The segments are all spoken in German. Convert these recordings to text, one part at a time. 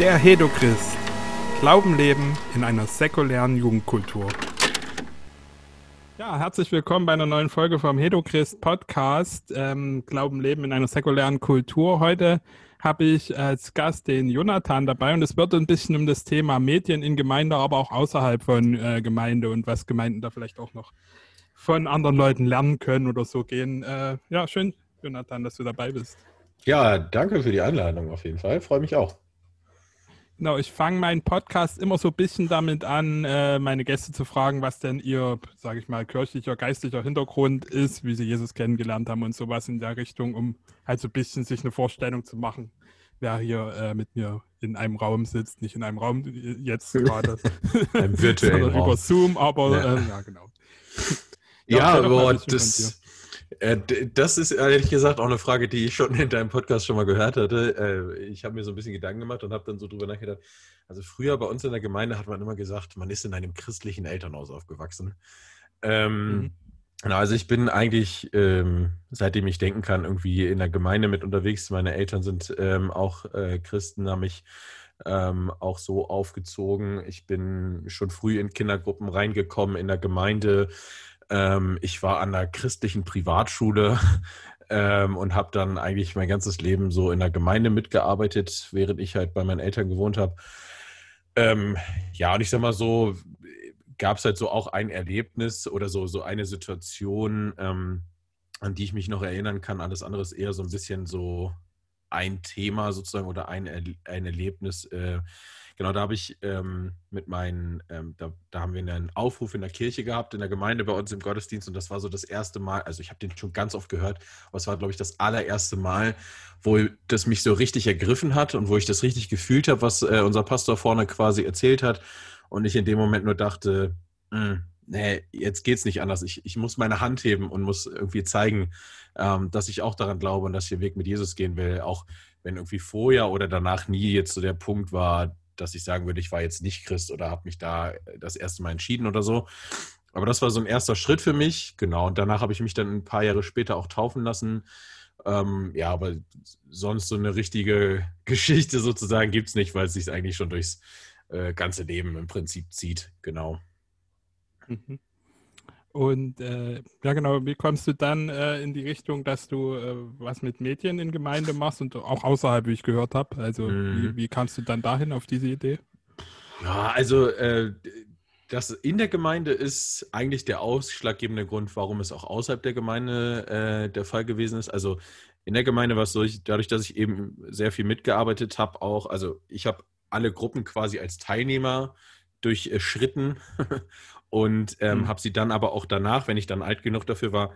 Der Hedochrist. Glauben leben in einer säkulären Jugendkultur. Ja, herzlich willkommen bei einer neuen Folge vom Hedochrist Podcast. Ähm, Glauben leben in einer säkulären Kultur. Heute habe ich als Gast den Jonathan dabei und es wird ein bisschen um das Thema Medien in Gemeinde, aber auch außerhalb von äh, Gemeinde und was Gemeinden da vielleicht auch noch von anderen Leuten lernen können oder so gehen. Äh, ja, schön, Jonathan, dass du dabei bist. Ja, danke für die Einladung auf jeden Fall. Freue mich auch. Genau, ich fange meinen Podcast immer so ein bisschen damit an, äh, meine Gäste zu fragen, was denn ihr, sage ich mal, kirchlicher, geistlicher Hintergrund ist, wie sie Jesus kennengelernt haben und sowas in der Richtung, um halt so ein bisschen sich eine Vorstellung zu machen, wer hier äh, mit mir in einem Raum sitzt, nicht in einem Raum jetzt gerade, Im virtuellen Raum. über Zoom, aber Ja. äh, ja, genau. Ja, aber das, äh, das ist ehrlich gesagt auch eine Frage, die ich schon in deinem Podcast schon mal gehört hatte. Äh, ich habe mir so ein bisschen Gedanken gemacht und habe dann so drüber nachgedacht. Also früher bei uns in der Gemeinde hat man immer gesagt, man ist in einem christlichen Elternhaus aufgewachsen. Ähm, Mhm. also ich bin eigentlich, ähm, seitdem ich denken kann, irgendwie in der Gemeinde mit unterwegs. Meine Eltern sind ähm, auch äh, Christen, haben mich ähm, auch so aufgezogen. Ich bin schon früh in Kindergruppen reingekommen in der Gemeinde. Ähm, ich war an einer christlichen Privatschule ähm, und habe dann eigentlich mein ganzes Leben so in der Gemeinde mitgearbeitet, während ich halt bei meinen Eltern gewohnt habe. Ähm, ja, und ich sag mal so, gab es halt so auch ein Erlebnis oder so, so eine Situation, ähm, an die ich mich noch erinnern kann. Alles andere ist eher so ein bisschen so ein Thema sozusagen oder ein, ein Erlebnis. Äh, genau, da habe ich ähm, mit meinen, ähm, da, da haben wir einen Aufruf in der Kirche gehabt, in der Gemeinde bei uns im Gottesdienst und das war so das erste Mal, also ich habe den schon ganz oft gehört, aber es war, glaube ich, das allererste Mal, wo das mich so richtig ergriffen hat und wo ich das richtig gefühlt habe, was äh, unser Pastor vorne quasi erzählt hat und ich in dem Moment nur dachte, "Mm, nee, jetzt geht's nicht anders. Ich, ich muss meine Hand heben und muss irgendwie zeigen, ähm, dass ich auch daran glaube und dass ich den Weg mit Jesus gehen will, auch wenn irgendwie vorher oder danach nie jetzt so der Punkt war, dass ich sagen würde, ich war jetzt nicht Christ oder habe mich da das erste Mal entschieden oder so. Aber das war so ein erster Schritt für mich, genau. Und danach habe ich mich dann ein paar Jahre später auch taufen lassen. Ähm, ja, aber sonst so eine richtige Geschichte sozusagen gibt es nicht, weil es sich eigentlich schon durchs äh, ganze Leben im Prinzip zieht, genau. Mhm. Und äh, ja, genau, wie kommst du dann äh, in die Richtung, dass du äh, was mit Medien in Gemeinde machst und auch außerhalb, wie ich gehört habe? Also, Mhm. wie, wie kamst du dann dahin auf diese Idee? Ja, also äh, das in der Gemeinde ist eigentlich der ausschlaggebende Grund, warum es auch außerhalb der Gemeinde äh, der Fall gewesen ist. Also in der Gemeinde war es so, ich, dadurch, dass ich eben sehr viel mitgearbeitet habe, auch, also ich habe alle Gruppen quasi als Teilnehmer durchschritten und ähm, Mhm. habe sie dann aber auch danach, wenn ich dann alt genug dafür war,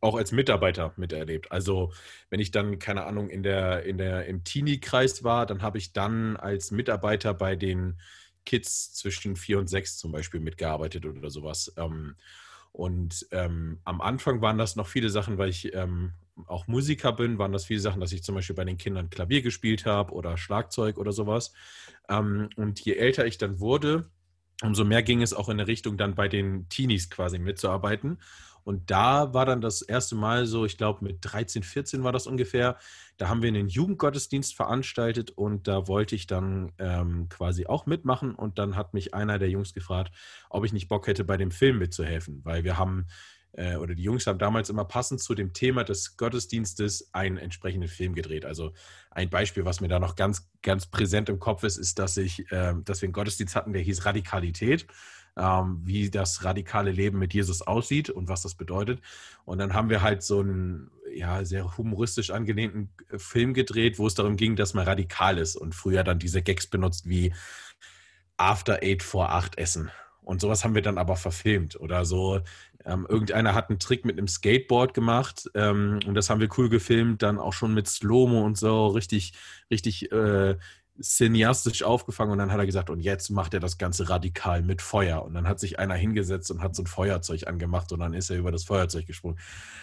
auch als Mitarbeiter miterlebt. Also wenn ich dann, keine Ahnung, in der, in der, im Teenie-Kreis war, dann habe ich dann als Mitarbeiter bei den Kids zwischen vier und sechs zum Beispiel mitgearbeitet oder sowas. Ähm, und ähm, am Anfang waren das noch viele Sachen, weil ich ähm, auch Musiker bin, waren das viele Sachen, dass ich zum Beispiel bei den Kindern Klavier gespielt habe oder Schlagzeug oder sowas. Ähm, und je älter ich dann wurde, umso mehr ging es auch in der Richtung, dann bei den Teenies quasi mitzuarbeiten. Und da war dann das erste Mal so, ich glaube mit 13, 14 war das ungefähr, da haben wir einen Jugendgottesdienst veranstaltet und da wollte ich dann ähm, quasi auch mitmachen. Und dann hat mich einer der Jungs gefragt, ob ich nicht Bock hätte, bei dem Film mitzuhelfen, weil wir haben, äh, oder die Jungs haben damals immer passend zu dem Thema des Gottesdienstes einen entsprechenden Film gedreht. Also ein Beispiel, was mir da noch ganz, ganz präsent im Kopf ist, ist, dass ich, ähm, dass wir einen Gottesdienst hatten, der hieß Radikalität, ähm, wie das radikale Leben mit Jesus aussieht und was das bedeutet. Und dann haben wir halt so einen ja, sehr humoristisch angelehnten äh, Film gedreht, wo es darum ging, dass man radikal ist und früher dann diese Gags benutzt wie After Eight vor acht essen. Und sowas haben wir dann aber verfilmt. Oder so, ähm, irgendeiner hat einen Trick mit einem Skateboard gemacht ähm, und das haben wir cool gefilmt, dann auch schon mit Slow-Mo und so, richtig, richtig äh, cineastisch aufgefangen. Und dann hat er gesagt, und jetzt macht er das Ganze radikal mit Feuer. Und dann hat sich einer hingesetzt und hat so ein Feuerzeug angemacht und dann ist er über das Feuerzeug gesprungen.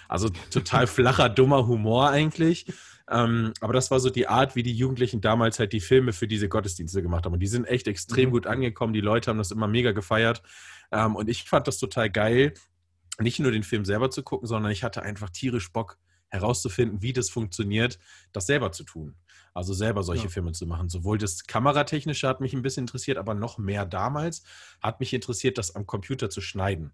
Also total flacher, dummer Humor eigentlich. Ähm, aber das war so die Art, wie die Jugendlichen damals halt die Filme für diese Gottesdienste gemacht haben. Und die sind echt extrem Mhm. gut angekommen. Die Leute haben das immer mega gefeiert. Ähm, und ich fand das total geil, nicht nur den Film selber zu gucken, sondern ich hatte einfach tierisch Bock, herauszufinden, wie das funktioniert, das selber zu tun. Also selber solche ja. Filme zu machen. Sowohl das Kameratechnische hat mich ein bisschen interessiert, aber noch mehr damals hat mich interessiert, das am Computer zu schneiden.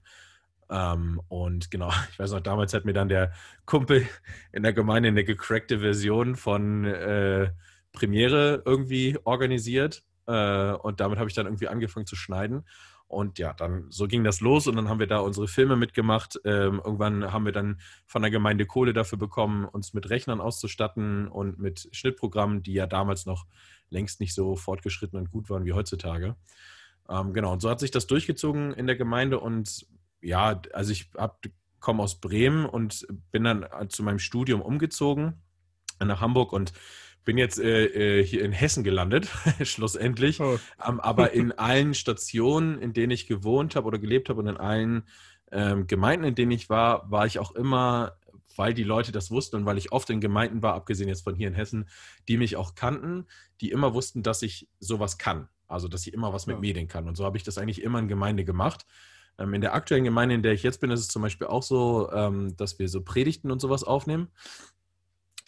Ähm, und genau, ich weiß noch, damals hat mir dann der Kumpel in der Gemeinde eine gecrackte Version von äh, Premiere irgendwie organisiert. Äh, und damit habe ich dann irgendwie angefangen zu schneiden. Und ja, dann so ging das los und dann haben wir da unsere Filme mitgemacht. Ähm, irgendwann haben wir dann von der Gemeinde Kohle dafür bekommen, uns mit Rechnern auszustatten und mit Schnittprogrammen, die ja damals noch längst nicht so fortgeschritten und gut waren wie heutzutage. Ähm, genau, und so hat sich das durchgezogen in der Gemeinde und ja, also ich komme aus Bremen und bin dann zu meinem Studium umgezogen nach Hamburg und bin jetzt äh, äh, hier in Hessen gelandet, schlussendlich. Oh. Ähm, aber in allen Stationen, in denen ich gewohnt habe oder gelebt habe und in allen ähm, Gemeinden, in denen ich war, war ich auch immer, weil die Leute das wussten und weil ich oft in Gemeinden war, abgesehen jetzt von hier in Hessen, die mich auch kannten, die immer wussten, dass ich sowas kann. Also, dass ich immer was mit ja. Medien kann. Und so habe ich das eigentlich immer in Gemeinde gemacht. Ähm, in der aktuellen Gemeinde, in der ich jetzt bin, ist es zum Beispiel auch so, ähm, dass wir so Predigten und sowas aufnehmen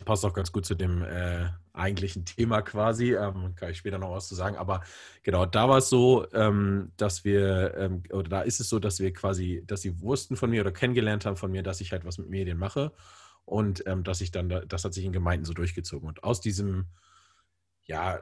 passt auch ganz gut zu dem äh, eigentlichen Thema quasi. Ähm, kann ich später noch was zu sagen. Aber genau, da war es so, ähm, dass wir, ähm, oder da ist es so, dass wir quasi, dass sie wussten von mir oder kennengelernt haben von mir, dass ich halt was mit Medien mache. Und ähm, dass ich dann, da, das hat sich in Gemeinden so durchgezogen. Und aus diesem, ja, äh,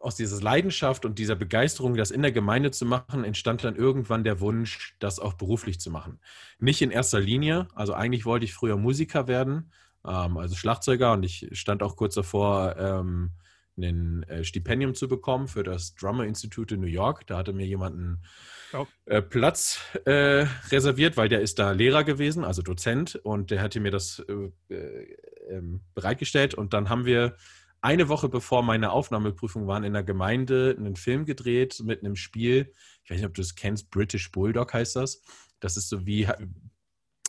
aus dieser Leidenschaft und dieser Begeisterung, das in der Gemeinde zu machen, entstand dann irgendwann der Wunsch, das auch beruflich zu machen. Nicht in erster Linie, also eigentlich wollte ich früher Musiker werden, ähm, also Schlagzeuger und ich stand auch kurz davor, ähm, ein äh, Stipendium zu bekommen für das Drummer Institute in New York. Da hatte mir jemand einen oh. äh, Platz äh, reserviert, weil der ist da Lehrer gewesen, also Dozent, und der hatte mir das äh, äh, ähm, bereitgestellt. Und dann haben wir eine Woche bevor meine Aufnahmeprüfung waren in der Gemeinde einen Film gedreht mit einem Spiel. Ich weiß nicht, ob du es kennst, British Bulldog heißt das. Das ist so wie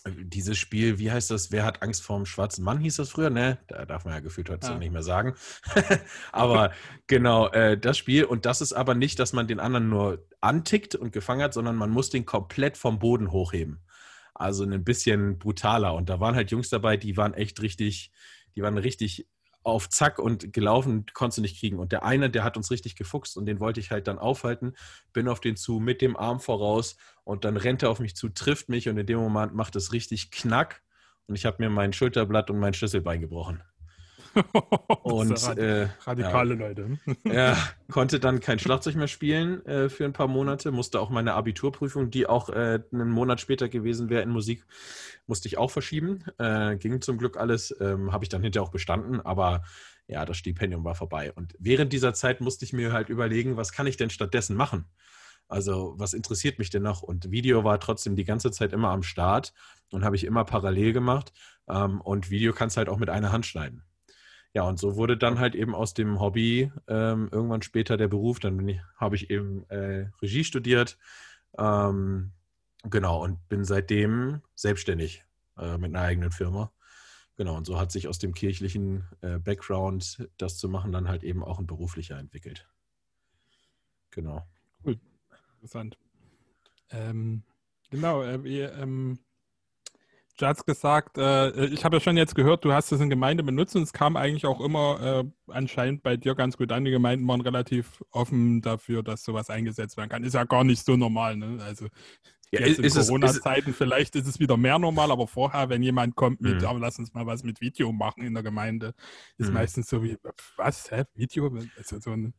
dieses Spiel, wie heißt das? Wer hat Angst vor dem schwarzen Mann, hieß das früher, ne? Da darf man ja gefühlt heute ja. nicht mehr sagen. aber genau, äh, das Spiel. Und das ist aber nicht, dass man den anderen nur antickt und gefangen hat, sondern man muss den komplett vom Boden hochheben. Also ein bisschen brutaler. Und da waren halt Jungs dabei, die waren echt richtig, die waren richtig auf Zack und gelaufen, konntest du nicht kriegen. Und der eine, der hat uns richtig gefuchst und den wollte ich halt dann aufhalten, bin auf den zu mit dem Arm voraus und dann rennt er auf mich zu, trifft mich und in dem Moment macht es richtig Knack und ich habe mir mein Schulterblatt und mein Schlüsselbein gebrochen. und äh, radikale ja, Leute. ja, konnte dann kein Schlagzeug mehr spielen äh, für ein paar Monate, musste auch meine Abiturprüfung, die auch äh, einen Monat später gewesen wäre in Musik, musste ich auch verschieben. Äh, ging zum Glück alles, ähm, habe ich dann hinterher auch bestanden, aber ja, das Stipendium war vorbei. Und während dieser Zeit musste ich mir halt überlegen, was kann ich denn stattdessen machen? Also, was interessiert mich denn noch? Und Video war trotzdem die ganze Zeit immer am Start und habe ich immer parallel gemacht. Ähm, und Video kannst halt auch mit einer Hand schneiden. Ja, und so wurde dann halt eben aus dem Hobby ähm, irgendwann später der Beruf. Dann habe ich eben äh, Regie studiert. Ähm, genau, und bin seitdem selbstständig äh, mit einer eigenen Firma. Genau, und so hat sich aus dem kirchlichen äh, Background, das zu machen, dann halt eben auch ein beruflicher entwickelt. Genau. Cool. Interessant. Ähm, genau, äh, wir, ähm, Du hast gesagt, äh, ich habe ja schon jetzt gehört, du hast es in Gemeinde benutzt und es kam eigentlich auch immer äh, anscheinend bei dir ganz gut an. Die Gemeinden waren relativ offen dafür, dass sowas eingesetzt werden kann. Ist ja gar nicht so normal. Ne? Also ja, jetzt in Corona-Zeiten vielleicht ist es wieder mehr normal, aber vorher, wenn jemand kommt mit, mhm. lass uns mal was mit Video machen in der Gemeinde, ist mhm. meistens so wie, was, hä, Video? Also so ein,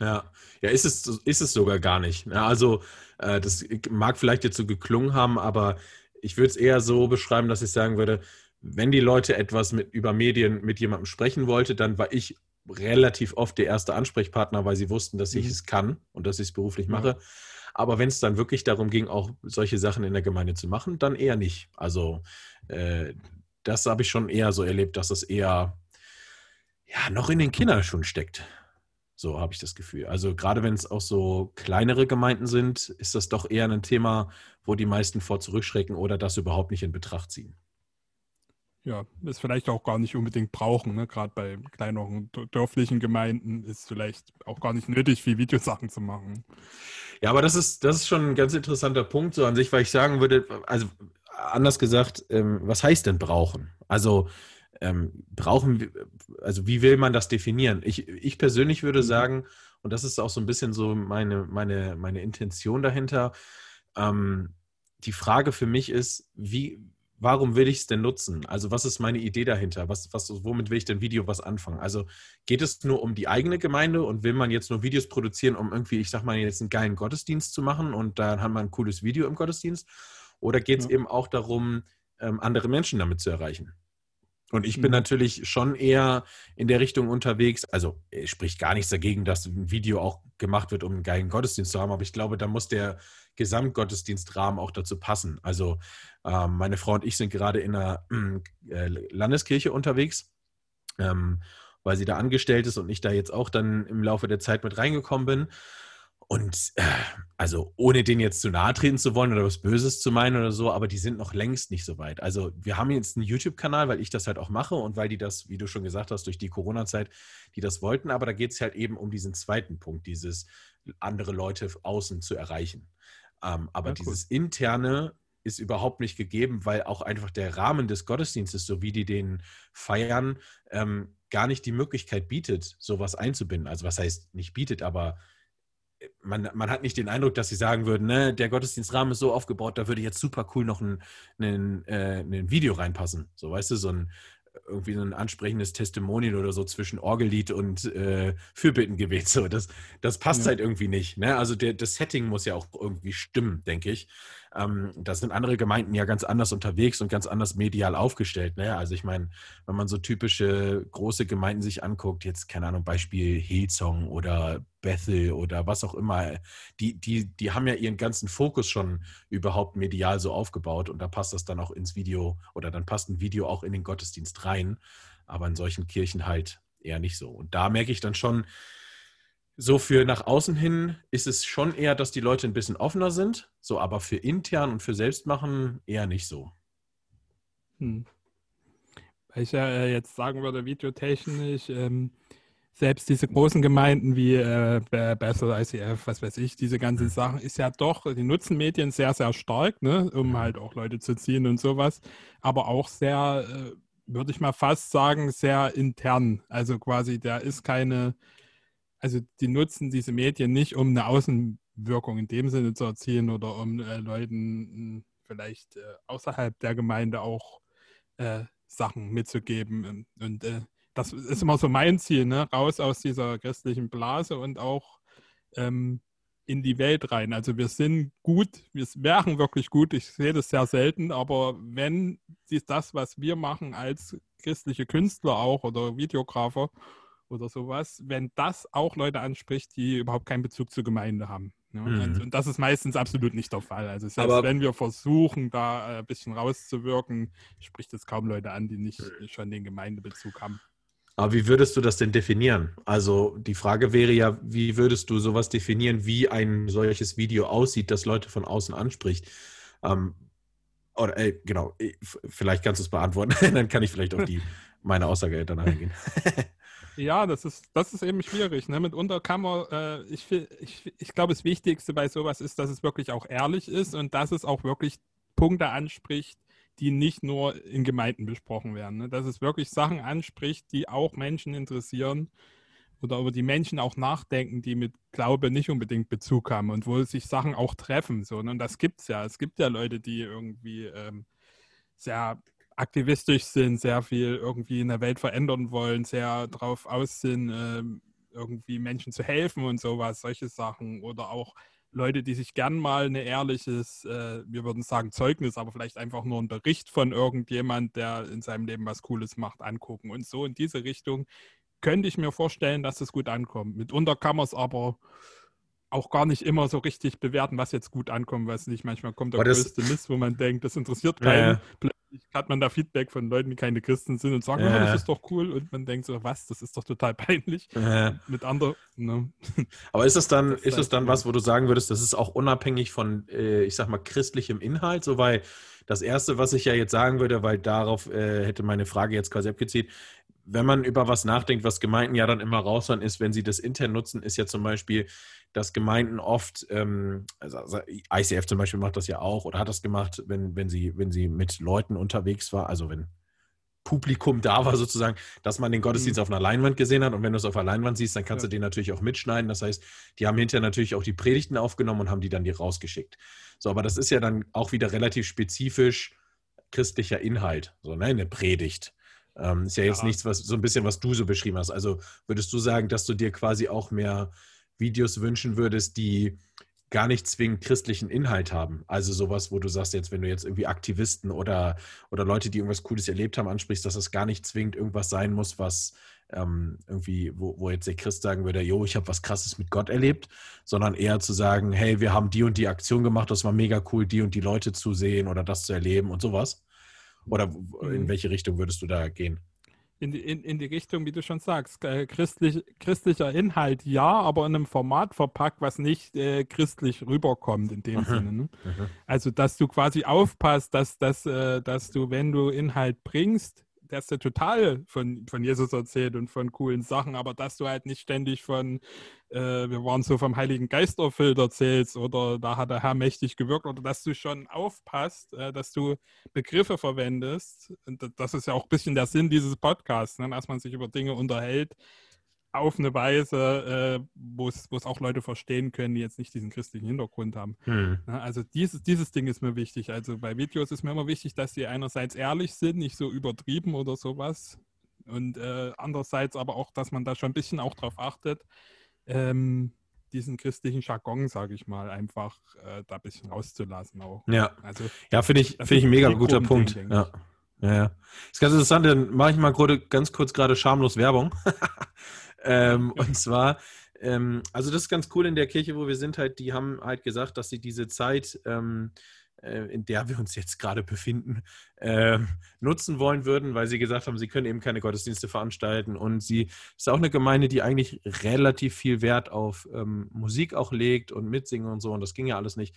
ja, ja, ist es, ist es sogar gar nicht. Also, äh, das mag vielleicht jetzt so geklungen haben, aber ich würde es eher so beschreiben, dass ich sagen würde, wenn die Leute etwas mit, über Medien mit jemandem sprechen wollte, dann war ich relativ oft der erste Ansprechpartner, weil sie wussten, dass ich mhm. es kann und dass ich es beruflich mache. Ja. Aber wenn es dann wirklich darum ging, auch solche Sachen in der Gemeinde zu machen, dann eher nicht. Also äh, das habe ich schon eher so erlebt, dass es eher ja, noch in den Kindern schon steckt. So habe ich das Gefühl. Also gerade wenn es auch so kleinere Gemeinden sind, ist das doch eher ein Thema, wo die meisten vor zurückschrecken oder das überhaupt nicht in Betracht ziehen. Ja, ist vielleicht auch gar nicht unbedingt brauchen. Ne? Gerade bei kleineren dörflichen Gemeinden ist vielleicht auch gar nicht nötig, viel Videosachen zu machen. Ja, aber das ist, das ist schon ein ganz interessanter Punkt so an sich, weil ich sagen würde, also anders gesagt, ähm, was heißt denn brauchen? Also ähm, brauchen, also wie will man das definieren? Ich, ich persönlich würde mhm. sagen, und das ist auch so ein bisschen so meine, meine, meine Intention dahinter, ähm, die Frage für mich ist, wie, warum will ich es denn nutzen? Also was ist meine Idee dahinter? Was, was, womit will ich denn Video was anfangen? Also geht es nur um die eigene Gemeinde und will man jetzt nur Videos produzieren, um irgendwie, ich sag mal, jetzt einen geilen Gottesdienst zu machen und dann hat man ein cooles Video im Gottesdienst? Oder geht es ja. eben auch darum, ähm, andere Menschen damit zu erreichen? Und ich bin mhm. natürlich schon eher in der Richtung unterwegs. Also es spricht gar nichts dagegen, dass ein Video auch gemacht wird, um einen geilen Gottesdienst zu haben. Aber ich glaube, da muss der Gesamtgottesdienstrahmen auch dazu passen. Also ähm, meine Frau und ich sind gerade in einer äh, Landeskirche unterwegs, ähm, weil sie da angestellt ist und ich da jetzt auch dann im Laufe der Zeit mit reingekommen bin. Und äh, also ohne den jetzt zu nahe treten zu wollen oder was Böses zu meinen oder so, aber die sind noch längst nicht so weit. Also wir haben jetzt einen YouTube-Kanal, weil ich das halt auch mache und weil die das, wie du schon gesagt hast, durch die Corona-Zeit, die das wollten, aber da geht es halt eben um diesen zweiten Punkt, dieses andere Leute außen zu erreichen. Ähm, aber ja, cool. dieses interne ist überhaupt nicht gegeben, weil auch einfach der Rahmen des Gottesdienstes, so wie die den feiern, ähm, gar nicht die Möglichkeit bietet, sowas einzubinden. Also was heißt nicht bietet, aber man, man hat nicht den Eindruck, dass sie sagen würden, ne, der Gottesdienstrahmen ist so aufgebaut, da würde jetzt super cool noch ein, ein, äh, ein Video reinpassen. So, weißt du, so ein irgendwie so ein ansprechendes Testimonial oder so zwischen Orgellied und äh, Fürbittengebet. So, das, das passt ja. halt irgendwie nicht. Ne? Also der, das Setting muss ja auch irgendwie stimmen, denke ich. Ähm, da sind andere Gemeinden ja ganz anders unterwegs und ganz anders medial aufgestellt. Ne? Also ich meine, wenn man so typische große Gemeinden sich anguckt, jetzt keine Ahnung, Beispiel Hillsong oder Bethel oder was auch immer, die, die, die haben ja ihren ganzen Fokus schon überhaupt medial so aufgebaut und da passt das dann auch ins Video oder dann passt ein Video auch in den Gottesdienst rein, aber in solchen Kirchen halt eher nicht so. Und da merke ich dann schon, so für nach außen hin ist es schon eher, dass die Leute ein bisschen offener sind, so aber für intern und für Selbstmachen eher nicht so. Hm. Weil ich ja äh, jetzt sagen würde, videotechnisch, ähm, selbst diese großen Gemeinden wie äh, Bethel, ICF, was weiß ich, diese ganzen Sachen, ist ja doch, die nutzen Medien sehr, sehr stark, ne, um halt auch Leute zu ziehen und sowas, aber auch sehr, äh, würde ich mal fast sagen, sehr intern. Also quasi, da ist keine also die nutzen diese Medien nicht, um eine Außenwirkung in dem Sinne zu erzielen oder um äh, Leuten hm, vielleicht äh, außerhalb der Gemeinde auch äh, Sachen mitzugeben. Und äh, das ist immer so mein Ziel, ne? raus aus dieser christlichen Blase und auch ähm, in die Welt rein. Also wir sind gut, wir wären wirklich gut, ich sehe das sehr selten, aber wenn das, was wir machen als christliche Künstler auch oder Videografer, oder sowas, wenn das auch Leute anspricht, die überhaupt keinen Bezug zur Gemeinde haben. Ja? Mhm. Und, und, das ist meistens absolut nicht der Fall. Also selbst Aber wenn wir versuchen, da äh, ein bisschen rauszuwirken, spricht es kaum Leute an, die nicht schon den Gemeindebezug haben. Aber wie würdest du das denn definieren? Also die Frage wäre ja, wie würdest du sowas definieren, wie ein solches Video aussieht, das Leute von außen anspricht? Ähm, oder ey, genau, vielleicht kannst du es beantworten, dann kann ich vielleicht auf die meine Aussage danach eingehen. Ja, das ist, das ist eben schwierig. Ne? Mitunter kann man, äh, ich, ich, ich glaube, das Wichtigste bei sowas ist, dass es wirklich auch ehrlich ist und dass es auch wirklich Punkte anspricht, die nicht nur in Gemeinden besprochen werden. Ne? Dass es wirklich Sachen anspricht, die auch Menschen interessieren oder über die Menschen auch nachdenken, die mit Glaube nicht unbedingt Bezug haben und wo sich Sachen auch treffen. So, ne? Und das gibt es ja. Es gibt ja Leute, die irgendwie ähm, sehr aktivistisch sind, sehr viel irgendwie in der Welt verändern wollen, sehr darauf aus sind, äh, irgendwie Menschen zu helfen und sowas, solche Sachen. Oder auch Leute, die sich gern mal ein ehrliches, äh, wir würden sagen Zeugnis, aber vielleicht einfach nur einen Bericht von irgendjemand, der in seinem Leben was Cooles macht, angucken. Und so in diese Richtung könnte ich mir vorstellen, dass es gut ankommt. Mitunter kann man es aber auch gar nicht immer so richtig bewerten, was jetzt gut ankommt, was nicht. Manchmal kommt der größte Mist, wo man denkt, das interessiert keinen. Plötzlich hat man da Feedback von Leuten, die keine Christen sind und sagen, ja. oh, das ist doch cool. Und man denkt so, was, das ist doch total peinlich. Ja. Mit anderen. Ne? Aber ist es dann, das ist es dann was, wo du sagen würdest, das ist auch unabhängig von, äh, ich sag mal, christlichem Inhalt? So, weil das Erste, was ich ja jetzt sagen würde, weil darauf äh, hätte meine Frage jetzt quasi abgezielt, wenn man über was nachdenkt, was Gemeinden ja dann immer raushauen, ist, wenn sie das intern nutzen, ist ja zum Beispiel, dass Gemeinden oft, ähm, also, also ICF zum Beispiel macht das ja auch oder hat das gemacht, wenn, wenn, sie, wenn sie mit Leuten unterwegs war, also wenn Publikum da war sozusagen, dass man den Gottesdienst mhm. auf einer Leinwand gesehen hat und wenn du es auf einer Leinwand siehst, dann kannst ja. du den natürlich auch mitschneiden. Das heißt, die haben hinterher natürlich auch die Predigten aufgenommen und haben die dann dir rausgeschickt. So, aber das ist ja dann auch wieder relativ spezifisch christlicher Inhalt, so ne, eine Predigt. Ähm, ist ja jetzt ja. nichts, was so ein bisschen, was du so beschrieben hast. Also würdest du sagen, dass du dir quasi auch mehr Videos wünschen würdest, die gar nicht zwingend christlichen Inhalt haben. Also sowas, wo du sagst, jetzt, wenn du jetzt irgendwie Aktivisten oder, oder Leute, die irgendwas Cooles erlebt haben, ansprichst, dass das gar nicht zwingend irgendwas sein muss, was ähm, irgendwie, wo, wo jetzt der Christ sagen würde, jo, ich habe was krasses mit Gott erlebt, sondern eher zu sagen, hey, wir haben die und die Aktion gemacht, das war mega cool, die und die Leute zu sehen oder das zu erleben und sowas. Oder in mhm. welche Richtung würdest du da gehen? In die, in, in die Richtung, wie du schon sagst, äh, christlich, christlicher Inhalt ja, aber in einem Format verpackt, was nicht äh, christlich rüberkommt in dem mhm. Sinne. Ne? Mhm. Also, dass du quasi aufpasst, dass, dass, äh, dass du, wenn du Inhalt bringst, ist ja total von, von Jesus erzählt und von coolen Sachen, aber dass du halt nicht ständig von, äh, wir waren so vom Heiligen Geist erfüllt erzählst oder da hat der Herr mächtig gewirkt oder dass du schon aufpasst, äh, dass du Begriffe verwendest. Und das ist ja auch ein bisschen der Sinn dieses Podcasts, ne? dass man sich über Dinge unterhält, auf eine Weise, äh, wo es auch Leute verstehen können, die jetzt nicht diesen christlichen Hintergrund haben. Hm. Also dieses, dieses Ding ist mir wichtig. Also bei Videos ist mir immer wichtig, dass sie einerseits ehrlich sind, nicht so übertrieben oder sowas. Und äh, andererseits aber auch, dass man da schon ein bisschen auch drauf achtet, ähm, diesen christlichen Jargon, sage ich mal, einfach äh, da ein bisschen rauszulassen auch. Ja, also, ja finde ich, find ich ein mega guter Punkt. Ja. Ja, ja. Ist ganz interessant, dann mache ich mal ganz kurz gerade schamlos Werbung. Ähm, und zwar, ähm, also das ist ganz cool in der Kirche, wo wir sind, halt, die haben halt gesagt, dass sie diese Zeit, ähm, äh, in der wir uns jetzt gerade befinden, äh, nutzen wollen würden, weil sie gesagt haben, sie können eben keine Gottesdienste veranstalten. Und sie ist auch eine Gemeinde, die eigentlich relativ viel Wert auf ähm, Musik auch legt und mitsingen und so. Und das ging ja alles nicht.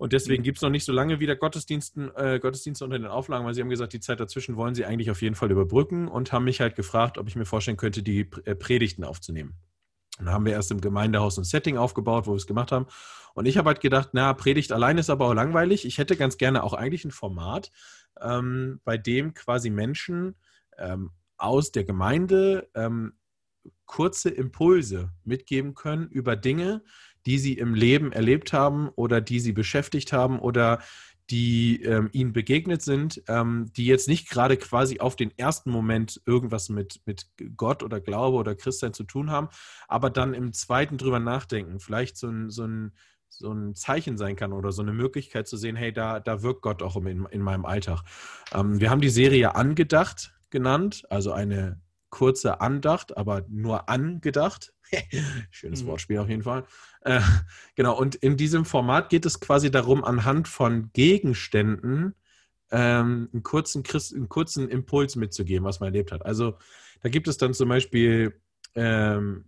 Und deswegen mhm. gibt es noch nicht so lange wieder Gottesdiensten, äh, Gottesdienste unter den Auflagen, weil sie haben gesagt, die Zeit dazwischen wollen sie eigentlich auf jeden Fall überbrücken und haben mich halt gefragt, ob ich mir vorstellen könnte, die äh, Predigten aufzunehmen. Und dann haben wir erst im Gemeindehaus ein Setting aufgebaut, wo wir es gemacht haben. Und ich habe halt gedacht, na, Predigt allein ist aber auch langweilig. Ich hätte ganz gerne auch eigentlich ein Format, ähm, bei dem quasi Menschen ähm, aus der Gemeinde ähm, kurze Impulse mitgeben können über Dinge, die sie im Leben erlebt haben oder die sie beschäftigt haben oder die ähm, ihnen begegnet sind, ähm, die jetzt nicht gerade quasi auf den ersten Moment irgendwas mit, mit Gott oder Glaube oder Christsein zu tun haben, aber dann im zweiten drüber nachdenken, vielleicht so ein, so ein, so ein Zeichen sein kann oder so eine Möglichkeit zu sehen, hey, da, da wirkt Gott auch in, in meinem Alltag. Ähm, wir haben die Serie Angedacht genannt, also eine kurze Andacht, aber nur angedacht. Schönes mhm. Wortspiel auf jeden Fall. Äh, genau, und in diesem Format geht es quasi darum, anhand von Gegenständen ähm, einen, kurzen Christ, einen kurzen Impuls mitzugeben, was man erlebt hat. Also da gibt es dann zum Beispiel ähm,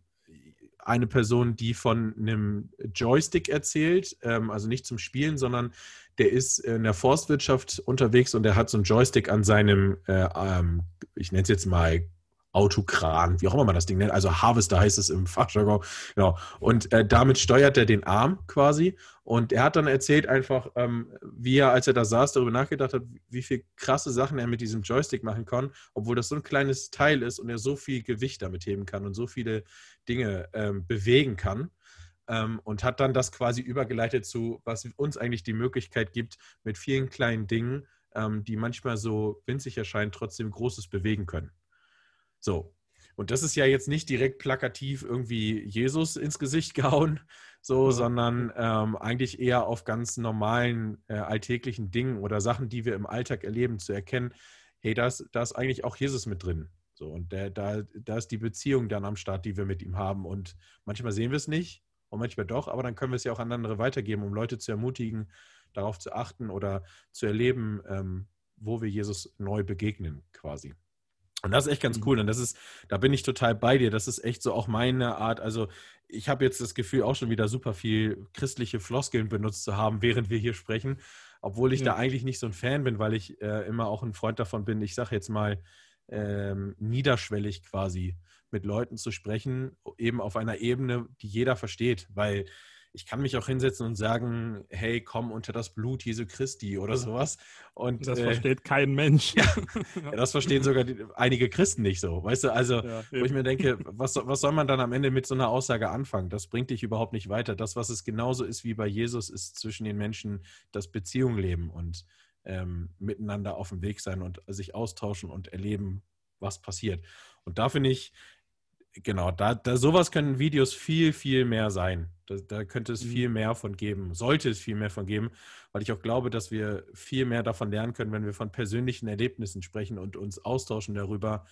eine Person, die von einem Joystick erzählt, ähm, also nicht zum Spielen, sondern der ist in der Forstwirtschaft unterwegs und der hat so einen Joystick an seinem, äh, ähm, ich nenne es jetzt mal Autokran, wie auch immer man das Ding nennt, also Harvester heißt es im Fachjargon, genau. Und äh, damit steuert er den Arm quasi. Und er hat dann erzählt einfach, ähm, wie er, als er da saß, darüber nachgedacht hat, wie viel krasse Sachen er mit diesem Joystick machen kann, obwohl das so ein kleines Teil ist und er so viel Gewicht damit heben kann und so viele Dinge ähm, bewegen kann. Ähm, und hat dann das quasi übergeleitet zu, was uns eigentlich die Möglichkeit gibt, mit vielen kleinen Dingen, ähm, die manchmal so winzig erscheinen, trotzdem Großes bewegen können. So. Und das ist ja jetzt nicht direkt plakativ irgendwie Jesus ins Gesicht gehauen, so, ja. sondern ähm, eigentlich eher auf ganz normalen äh, alltäglichen Dingen oder Sachen, die wir im Alltag erleben, zu erkennen, hey, da ist, da ist eigentlich auch Jesus mit drin. So, und der, da, da ist die Beziehung dann am Start, die wir mit ihm haben. Und manchmal sehen wir es nicht und manchmal doch, aber dann können wir es ja auch an andere weitergeben, um Leute zu ermutigen, darauf zu achten oder zu erleben, ähm, wo wir Jesus neu begegnen, quasi. Und das ist echt ganz mhm. cool. Und das ist, da bin ich total bei dir. Das ist echt so auch meine Art. Also, ich habe jetzt das Gefühl, auch schon wieder super viel christliche Floskeln benutzt zu haben, während wir hier sprechen. Obwohl ich ja. da eigentlich nicht so ein Fan bin, weil ich äh, immer auch ein Freund davon bin. Ich sage jetzt mal, ähm, niederschwellig quasi mit Leuten zu sprechen, eben auf einer Ebene, die jeder versteht, weil ich kann mich auch hinsetzen und sagen, hey, komm unter das Blut Jesu Christi oder sowas. Und das äh, versteht kein Mensch. Ja, ja, das verstehen sogar die, einige Christen nicht so. Weißt du, also, ja, wo ich mir denke, was, was soll man dann am Ende mit so einer Aussage anfangen? Das bringt dich überhaupt nicht weiter. Das, was es genauso ist wie bei Jesus, ist zwischen den Menschen das Beziehung leben und ähm, miteinander auf dem Weg sein und sich austauschen und erleben, was passiert. Und da finde ich, genau, da, da sowas können Videos viel, viel mehr sein. Da, da könnte es mhm. viel mehr von geben, sollte es viel mehr von geben, weil ich auch glaube, dass wir viel mehr davon lernen können, wenn wir von persönlichen Erlebnissen sprechen und uns austauschen darüber,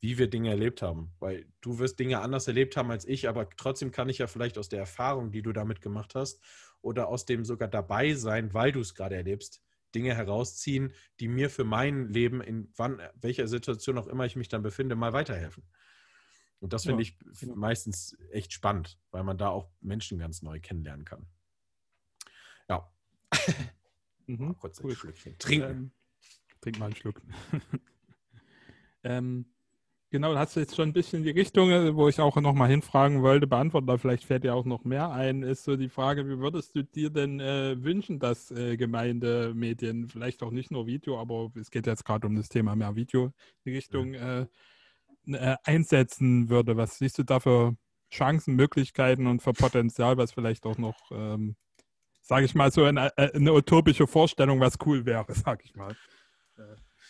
wie wir Dinge erlebt haben. Weil du wirst Dinge anders erlebt haben als ich, aber trotzdem kann ich ja vielleicht aus der Erfahrung, die du damit gemacht hast, oder aus dem sogar dabei sein, weil du es gerade erlebst, Dinge herausziehen, die mir für mein Leben, in wann, welcher Situation auch immer ich mich dann befinde, mal weiterhelfen. Und das finde ja, ich genau. meistens echt spannend, weil man da auch Menschen ganz neu kennenlernen kann. Ja. Mhm, kurz ein Schlückchen. Trinken. Ähm, trink mal einen Schluck. ähm, genau, da hast du jetzt schon ein bisschen die Richtung, äh, wo ich auch nochmal hinfragen wollte, beantworten, da vielleicht fällt dir auch noch mehr ein, ist so die Frage, wie würdest du dir denn äh, wünschen, dass äh, Gemeindemedien, vielleicht auch nicht nur Video, aber es geht jetzt gerade um das Thema mehr Video, die Richtung ja. äh, äh, einsetzen würde. Was siehst du da für Chancen, Möglichkeiten und für Potenzial, was vielleicht auch noch, ähm, sage ich mal, so eine, äh, eine, utopische Vorstellung, was cool wäre, sage ich mal.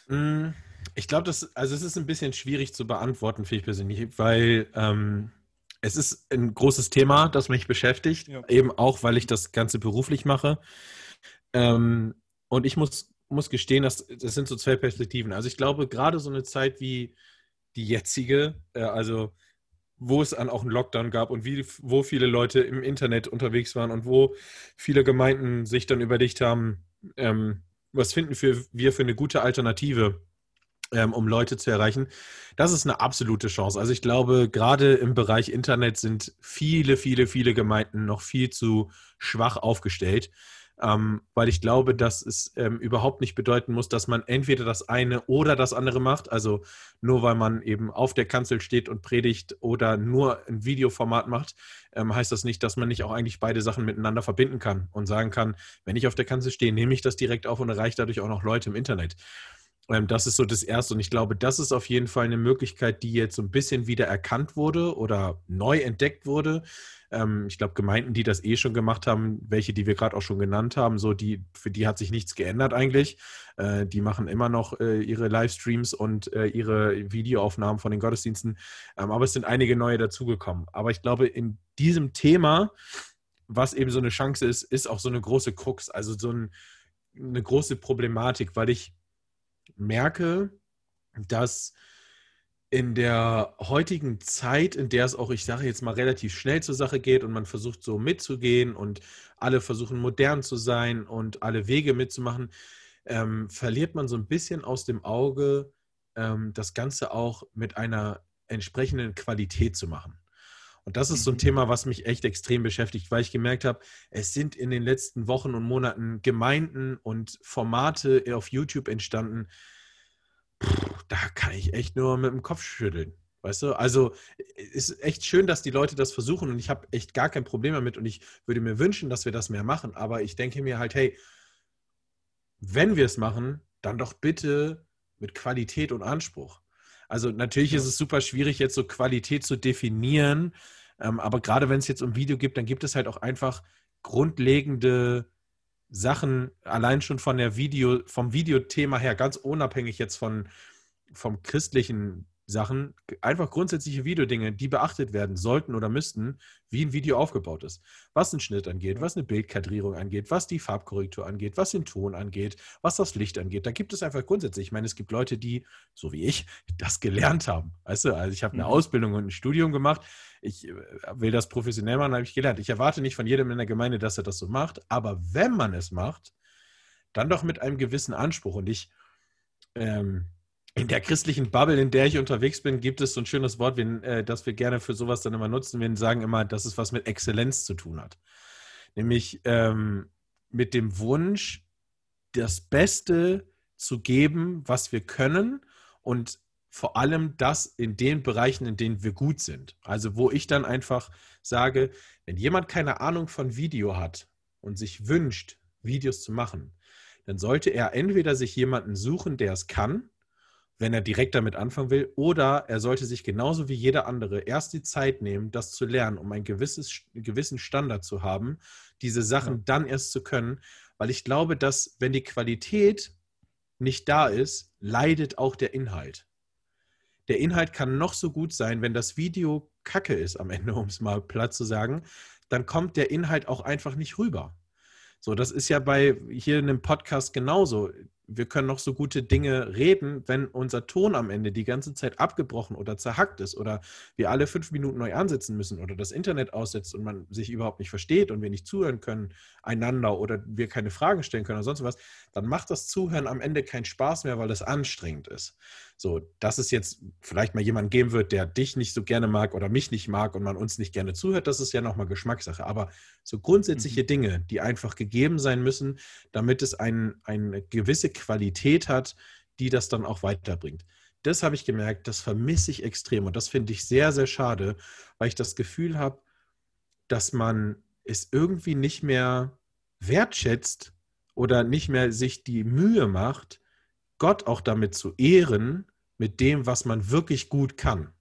Mm, ich glaube, das, also es ist ein bisschen schwierig zu beantworten, finde ich persönlich, weil ähm, es ist ein großes Thema, das mich beschäftigt, ja. eben auch, weil ich das Ganze beruflich mache. Ähm, und ich muss, muss gestehen, dass das sind so zwei Perspektiven. Also ich glaube, gerade so eine Zeit wie die jetzige, äh, also wo es dann auch einen Lockdown gab und wie, wo viele Leute im Internet unterwegs waren und wo viele Gemeinden sich dann überlegt haben, ähm, was finden für, wir für eine gute Alternative, ähm, um Leute zu erreichen. Das ist eine absolute Chance. Also ich glaube, gerade im Bereich Internet sind viele, viele, viele Gemeinden noch viel zu schwach aufgestellt ähm, weil ich glaube, dass es ähm, überhaupt nicht bedeuten muss, dass man entweder das eine oder das andere macht. Also nur weil man eben auf der Kanzel steht und predigt oder nur ein Videoformat macht, ähm, heißt das nicht, dass man nicht auch eigentlich beide Sachen miteinander verbinden kann und sagen kann, wenn ich auf der Kanzel stehe, nehme ich das direkt auf und erreiche dadurch auch noch Leute im Internet. Ähm, das ist so das Erste. Und ich glaube, das ist auf jeden Fall eine Möglichkeit, die jetzt so ein bisschen wieder erkannt wurde oder neu entdeckt wurde. Ähm, ich glaube, Gemeinden, die das eh schon gemacht haben, welche, die wir gerade auch schon genannt haben, so die, für die hat sich nichts geändert eigentlich. Äh, die machen immer noch äh, ihre Livestreams und äh, ihre Videoaufnahmen von den Gottesdiensten. Ähm, aber es sind einige neue dazugekommen. Aber ich glaube, in diesem Thema, was eben so eine Chance ist, ist auch so eine große Krux, also so ein, eine große Problematik, weil ich merke, dass in der heutigen Zeit, in der es auch, ich sage jetzt mal, relativ schnell zur Sache geht und man versucht so mitzugehen und alle versuchen modern zu sein und alle Wege mitzumachen, ähm, verliert man so ein bisschen aus dem Auge, ähm, das Ganze auch mit einer entsprechenden Qualität zu machen. Und das ist so ein mhm. Thema, was mich echt extrem beschäftigt, weil ich gemerkt habe, es sind in den letzten Wochen und Monaten Gemeinden und Formate auf YouTube entstanden. da kann ich echt nur mit dem Kopf schütteln. Weißt du, also ist echt schön, dass die Leute das versuchen und ich habe echt gar kein Problem damit und ich würde mir wünschen, dass wir das mehr machen. Aber ich denke mir halt, hey, wenn wir es machen, dann doch bitte mit Qualität und Anspruch. Also natürlich ist es super schwierig, jetzt so Qualität zu definieren, ähm, aber gerade wenn es jetzt um Video gibt, dann gibt es halt auch einfach grundlegende Sachen, allein schon von der Video, vom Videothema her, ganz unabhängig jetzt von, vom christlichen Sachen, einfach grundsätzliche Videodinge, die beachtet werden sollten oder müssten, wie ein Video aufgebaut ist. Was den Schnitt angeht, was eine Bildkadrierung angeht, was die Farbkorrektur angeht, was den Ton angeht, was das Licht angeht. Da gibt es einfach grundsätzlich, ich meine, es gibt Leute, die, so wie ich, das gelernt haben. Weißt du, also ich habe eine mhm. Ausbildung und ein Studium gemacht. Ich äh, will das professionell machen, habe ich gelernt. Ich erwarte nicht von jedem in der Gemeinde, dass er das so macht, aber wenn man es macht, dann doch mit einem gewissen Anspruch. Und ich, ähm, in der christlichen Bubble, in der ich unterwegs bin, gibt es so ein schönes Wort, äh, das wir gerne für sowas dann immer nutzen. Wir sagen immer, dass es was mit Exzellenz zu tun hat. Nämlich ähm, mit dem Wunsch, das Beste zu geben, was wir können und vor allem das in den Bereichen, in denen wir gut sind. Also wo ich dann einfach sage, wenn jemand keine Ahnung von Video hat und sich wünscht, Videos zu machen, dann sollte er entweder sich jemanden suchen, der es kann, wenn er direkt damit anfangen will, oder er sollte sich genauso wie jeder andere erst die Zeit nehmen, das zu lernen, um einen gewisses, gewissen Standard zu haben, diese Sachen ja. dann erst zu können, weil ich glaube, dass wenn die Qualität nicht da ist, leidet auch der Inhalt. Der Inhalt kann noch so gut sein, wenn das Video kacke ist am Ende, um es mal platt zu sagen, dann kommt der Inhalt auch einfach nicht rüber. So, das ist ja bei hier in einem Podcast genauso wir können noch so gute Dinge reden, wenn unser Ton am Ende die ganze Zeit abgebrochen oder zerhackt ist oder wir alle fünf Minuten neu ansetzen müssen oder das Internet aussetzt und man sich überhaupt nicht versteht und wir nicht zuhören können einander oder wir keine Fragen stellen können oder sonst was, dann macht das Zuhören am Ende keinen Spaß mehr, weil das anstrengend ist. So, dass es jetzt vielleicht mal jemanden geben wird, der dich nicht so gerne mag oder mich nicht mag und man uns nicht gerne zuhört, das ist ja nochmal Geschmackssache. Aber so grundsätzliche mhm. Dinge, die einfach gegeben sein müssen, damit es ein, eine gewisse Qualität hat, die das dann auch weiterbringt. Das habe ich gemerkt, das vermisse ich extrem und das finde ich sehr, sehr schade, weil ich das Gefühl habe, dass man es irgendwie nicht mehr wertschätzt oder nicht mehr sich die Mühe macht, Gott auch damit zu ehren, mit dem, was man wirklich gut kann.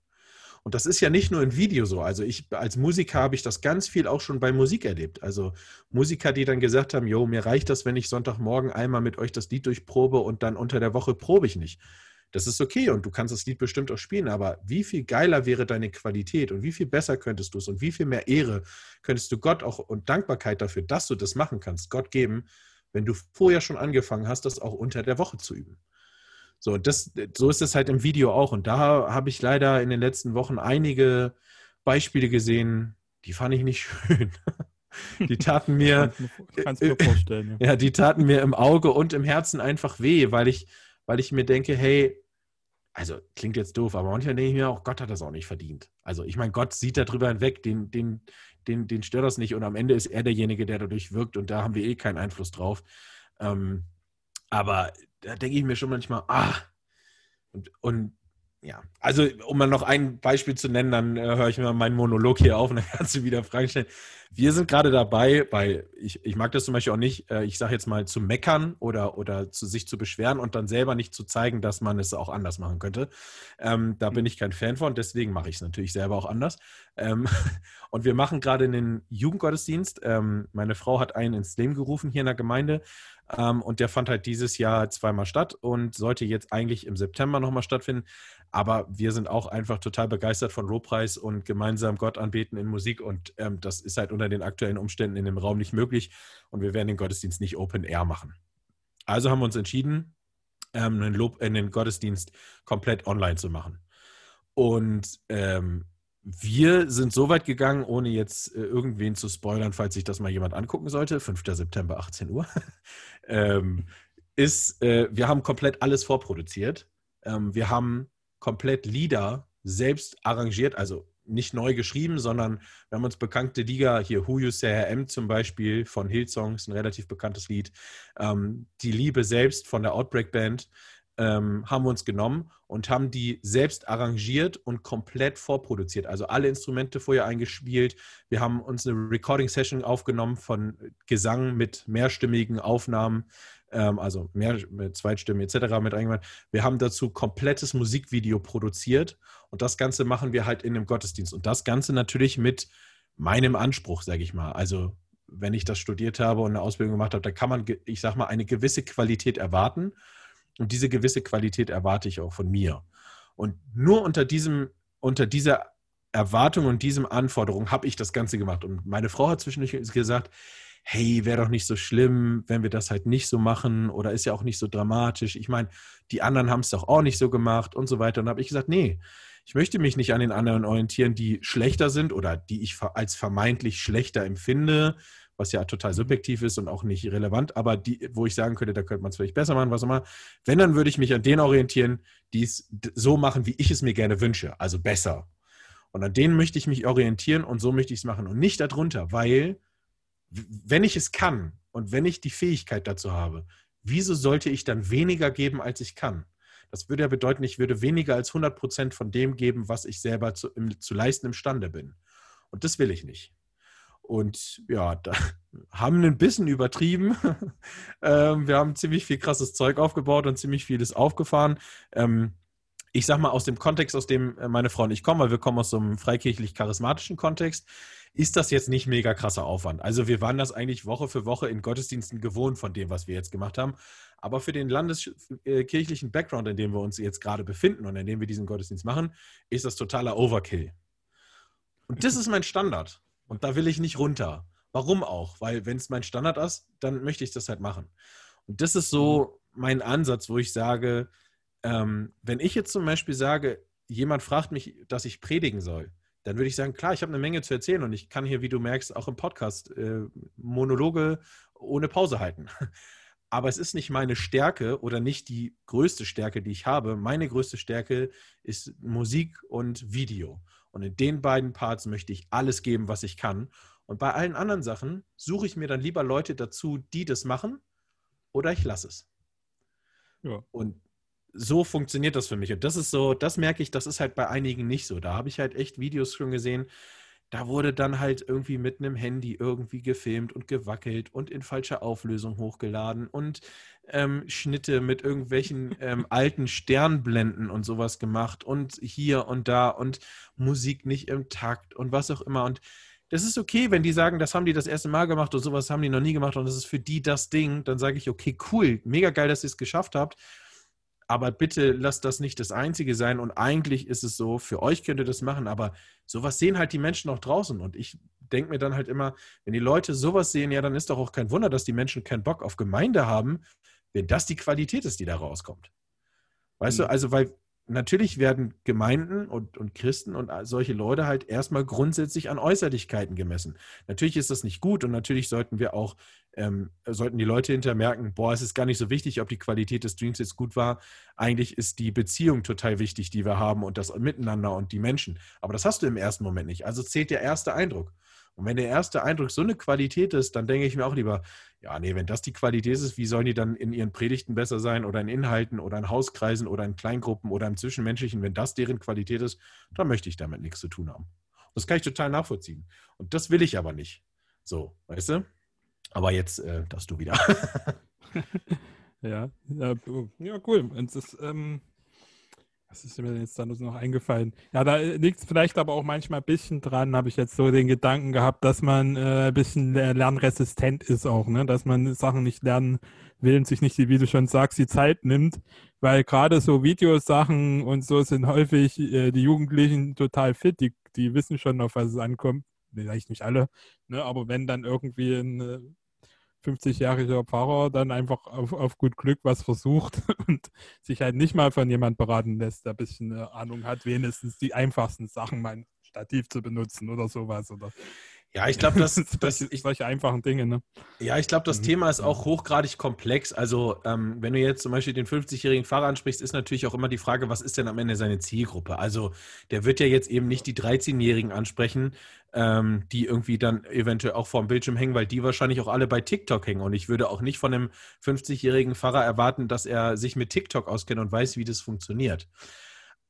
Und das ist ja nicht nur im Video so. Also ich als Musiker habe ich das ganz viel auch schon bei Musik erlebt. Also Musiker, die dann gesagt haben, jo, mir reicht das, wenn ich Sonntagmorgen einmal mit euch das Lied durchprobe und dann unter der Woche probe ich nicht. Das ist okay und du kannst das Lied bestimmt auch spielen, aber wie viel geiler wäre deine Qualität und wie viel besser könntest du es und wie viel mehr Ehre könntest du Gott auch und Dankbarkeit dafür, dass du das machen kannst, Gott geben, wenn du vorher schon angefangen hast, das auch unter der Woche zu üben. So, das, so ist es halt im Video auch. Und da habe ich leider in den letzten Wochen einige Beispiele gesehen, die fand ich nicht schön. Die taten mir, kannst mir vorstellen, ja. ja, die taten mir im Auge und im Herzen einfach weh, weil ich, weil ich mir denke, hey, also klingt jetzt doof, aber manchmal denke ich mir auch, Gott hat das auch nicht verdient. Also ich meine, Gott sieht darüber hinweg, den, den, den, den stört das nicht und am Ende ist er derjenige, der dadurch wirkt und da haben wir eh keinen Einfluss drauf. Ähm, aber da denke ich mir schon manchmal, ah, und, und ja, also um mal noch ein Beispiel zu nennen, dann äh, höre ich mir meinen Monolog hier auf und dann kannst du wieder Fragen stellen. Wir sind gerade dabei, weil ich, ich mag das zum Beispiel auch nicht, äh, ich sage jetzt mal zu meckern oder, oder zu sich zu beschweren und dann selber nicht zu zeigen, dass man es auch anders machen könnte. Ähm, da bin ich kein Fan von, deswegen mache ich es natürlich selber auch anders. Ähm, und wir machen gerade einen Jugendgottesdienst. Ähm, meine Frau hat einen ins Leben gerufen hier in der Gemeinde ähm, und der fand halt dieses Jahr zweimal statt und sollte jetzt eigentlich im September nochmal stattfinden. Aber wir sind auch einfach total begeistert von Lobpreis und gemeinsam Gott anbeten in Musik. Und ähm, das ist halt unter den aktuellen Umständen in dem Raum nicht möglich. Und wir werden den Gottesdienst nicht Open Air machen. Also haben wir uns entschieden, ähm, einen, Lob, äh, einen Gottesdienst komplett online zu machen. Und ähm, wir sind so weit gegangen, ohne jetzt äh, irgendwen zu spoilern, falls sich das mal jemand angucken sollte. 5. September, 18 Uhr. ähm, ist, äh, wir haben komplett alles vorproduziert. Ähm, wir haben komplett Lieder selbst arrangiert, also nicht neu geschrieben, sondern wir haben uns bekannte Lieder, hier Who You Am zum Beispiel von Hillsongs, ein relativ bekanntes Lied, ähm, die Liebe selbst von der Outbreak Band, ähm, haben wir uns genommen und haben die selbst arrangiert und komplett vorproduziert. Also alle Instrumente vorher eingespielt. Wir haben uns eine Recording-Session aufgenommen von Gesang mit mehrstimmigen Aufnahmen, ähm, also mehr mit Zweitstimmen etc. mit eingemacht. Wir haben dazu komplettes Musikvideo produziert und das Ganze machen wir halt in einem Gottesdienst. Und das Ganze natürlich mit meinem Anspruch, sage ich mal. Also wenn ich das studiert habe und eine Ausbildung gemacht habe, da kann man, ich sage mal, eine gewisse Qualität erwarten. Und diese gewisse Qualität erwarte ich auch von mir. Und nur unter diesem, unter dieser Erwartung und diesem Anforderung habe ich das Ganze gemacht. Und meine Frau hat zwischendurch gesagt, hey, wäre doch nicht so schlimm, wenn wir das halt nicht so machen oder ist ja auch nicht so dramatisch. Ich meine, die anderen haben es doch auch nicht so gemacht und so weiter. Und habe ich gesagt, nee, ich möchte mich nicht an den anderen orientieren, die schlechter sind oder die ich als vermeintlich schlechter empfinde, was ja total subjektiv ist und auch nicht relevant, aber die, wo ich sagen könnte, da könnte man es vielleicht besser machen, was auch immer. Wenn, dann würde ich mich an denen orientieren, die es so machen, wie ich es mir gerne wünsche, also besser. Und an denen möchte ich mich orientieren und so möchte ich es machen und nicht darunter, weil wenn ich es kann und wenn ich die Fähigkeit dazu habe, wieso sollte ich dann weniger geben, als ich kann? Das würde ja bedeuten, ich würde weniger als 100 Prozent von dem geben, was ich selber zu, im, zu leisten imstande bin. Und das will ich nicht. Und ja, da haben ein bisschen übertrieben. ähm, wir haben ziemlich viel krasses Zeug aufgebaut und ziemlich vieles aufgefahren. Ähm, ich sag mal, aus dem Kontext, aus dem äh, meine Frau und ich kommen, weil wir kommen aus so einem freikirchlich-charismatischen Kontext, ist das jetzt nicht mega krasser Aufwand. Also wir waren das eigentlich Woche für Woche in Gottesdiensten gewohnt von dem, was wir jetzt gemacht haben. Aber für den landeskirchlichen Background, in dem wir uns jetzt gerade befinden und in dem wir diesen Gottesdienst machen, ist das totaler Overkill. Und das ist mein Standard. Und da will ich nicht runter. Warum auch? Weil wenn es mein Standard ist, dann möchte ich das halt machen. Und das ist so mhm. mein Ansatz, wo ich sage, ähm, wenn ich jetzt zum Beispiel sage, jemand fragt mich, dass ich predigen soll, dann würde ich sagen, klar, ich habe eine Menge zu erzählen und ich kann hier, wie du merkst, auch im Podcast äh, Monologe ohne Pause halten. Aber es ist nicht meine Stärke oder nicht die größte Stärke, die ich habe. Meine größte Stärke ist Musik und Video. Und in den beiden Parts möchte ich alles geben, was ich kann. Und bei allen anderen Sachen suche ich mir dann lieber Leute dazu, die das machen, oder ich lasse es. Ja. Und so funktioniert das für mich. Und das ist so, das merke ich, das ist halt bei einigen nicht so. Da habe ich halt echt Videos schon gesehen, da wurde dann halt irgendwie mit einem Handy irgendwie gefilmt und gewackelt und in falscher Auflösung hochgeladen und ähm, Schnitte mit irgendwelchen ähm, alten Sternblenden und sowas gemacht und hier und da und Musik nicht im Takt und was auch immer. Und das ist okay, wenn die sagen, das haben die das erste Mal gemacht und sowas haben die noch nie gemacht und das ist für die das Ding, dann sage ich, okay, cool, mega geil, dass ihr es geschafft habt. Aber bitte lasst das nicht das Einzige sein. Und eigentlich ist es so, für euch könnt ihr das machen, aber sowas sehen halt die Menschen auch draußen. Und ich denke mir dann halt immer, wenn die Leute sowas sehen, ja, dann ist doch auch kein Wunder, dass die Menschen keinen Bock auf Gemeinde haben, wenn das die Qualität ist, die da rauskommt. Weißt mhm. du, also weil natürlich werden Gemeinden und, und Christen und solche Leute halt erstmal grundsätzlich an Äußerlichkeiten gemessen. Natürlich ist das nicht gut und natürlich sollten wir auch, ähm, sollten die Leute hinterher merken, boah, es ist gar nicht so wichtig, ob die Qualität des Streams jetzt gut war. Eigentlich ist die Beziehung total wichtig, die wir haben und das Miteinander und die Menschen. Aber das hast du im ersten Moment nicht. Also zählt der erste Eindruck. Und wenn der erste Eindruck so eine Qualität ist, dann denke ich mir auch lieber, ja, nee, wenn das die Qualität ist, wie sollen die dann in ihren Predigten besser sein oder in Inhalten oder in Hauskreisen oder in Kleingruppen oder im Zwischenmenschlichen, wenn das deren Qualität ist, dann möchte ich damit nichts zu tun haben. Das kann ich total nachvollziehen. Und das will ich aber nicht. So, weißt du? Aber jetzt äh, darfst du wieder. ja, ja, ja, cool. Das, ähm, was ist mir denn jetzt da noch eingefallen? Ja, da liegt es vielleicht aber auch manchmal ein bisschen dran, habe ich jetzt so den Gedanken gehabt, dass man äh, ein bisschen lernresistent ist auch, ne? dass man Sachen nicht lernen will und sich nicht, wie du schon sagst, die Zeit nimmt, weil gerade so Videosachen und so sind häufig äh, die Jugendlichen total fit, die, die wissen schon, auf was es ankommt. Vielleicht nicht alle, ne? aber wenn dann irgendwie ein äh, 50-jähriger Pfarrer dann einfach auf, auf gut Glück was versucht und sich halt nicht mal von jemand beraten lässt, der ein bisschen eine Ahnung hat, wenigstens die einfachsten Sachen, mein Stativ zu benutzen oder sowas. Oder ja, ich glaube, das, das ich, solche einfachen Dinge. Ne? Ja, ich glaube, das mhm. Thema ist auch hochgradig komplex. Also, ähm, wenn du jetzt zum Beispiel den 50-jährigen Fahrer ansprichst, ist natürlich auch immer die Frage, was ist denn am Ende seine Zielgruppe? Also, der wird ja jetzt eben nicht die 13-Jährigen ansprechen, ähm, die irgendwie dann eventuell auch vorm Bildschirm hängen, weil die wahrscheinlich auch alle bei TikTok hängen. Und ich würde auch nicht von einem 50-jährigen Fahrer erwarten, dass er sich mit TikTok auskennt und weiß, wie das funktioniert.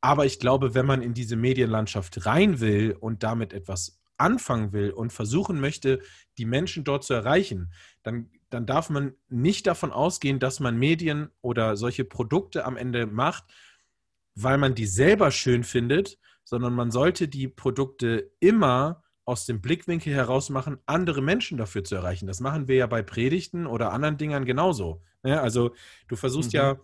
Aber ich glaube, wenn man in diese Medienlandschaft rein will und damit etwas anfangen will und versuchen möchte, die Menschen dort zu erreichen, dann, dann darf man nicht davon ausgehen, dass man Medien oder solche Produkte am Ende macht, weil man die selber schön findet, sondern man sollte die Produkte immer aus dem Blickwinkel heraus machen, andere Menschen dafür zu erreichen. Das machen wir ja bei Predigten oder anderen Dingern genauso. Ja, ne? also du versuchst mhm. ja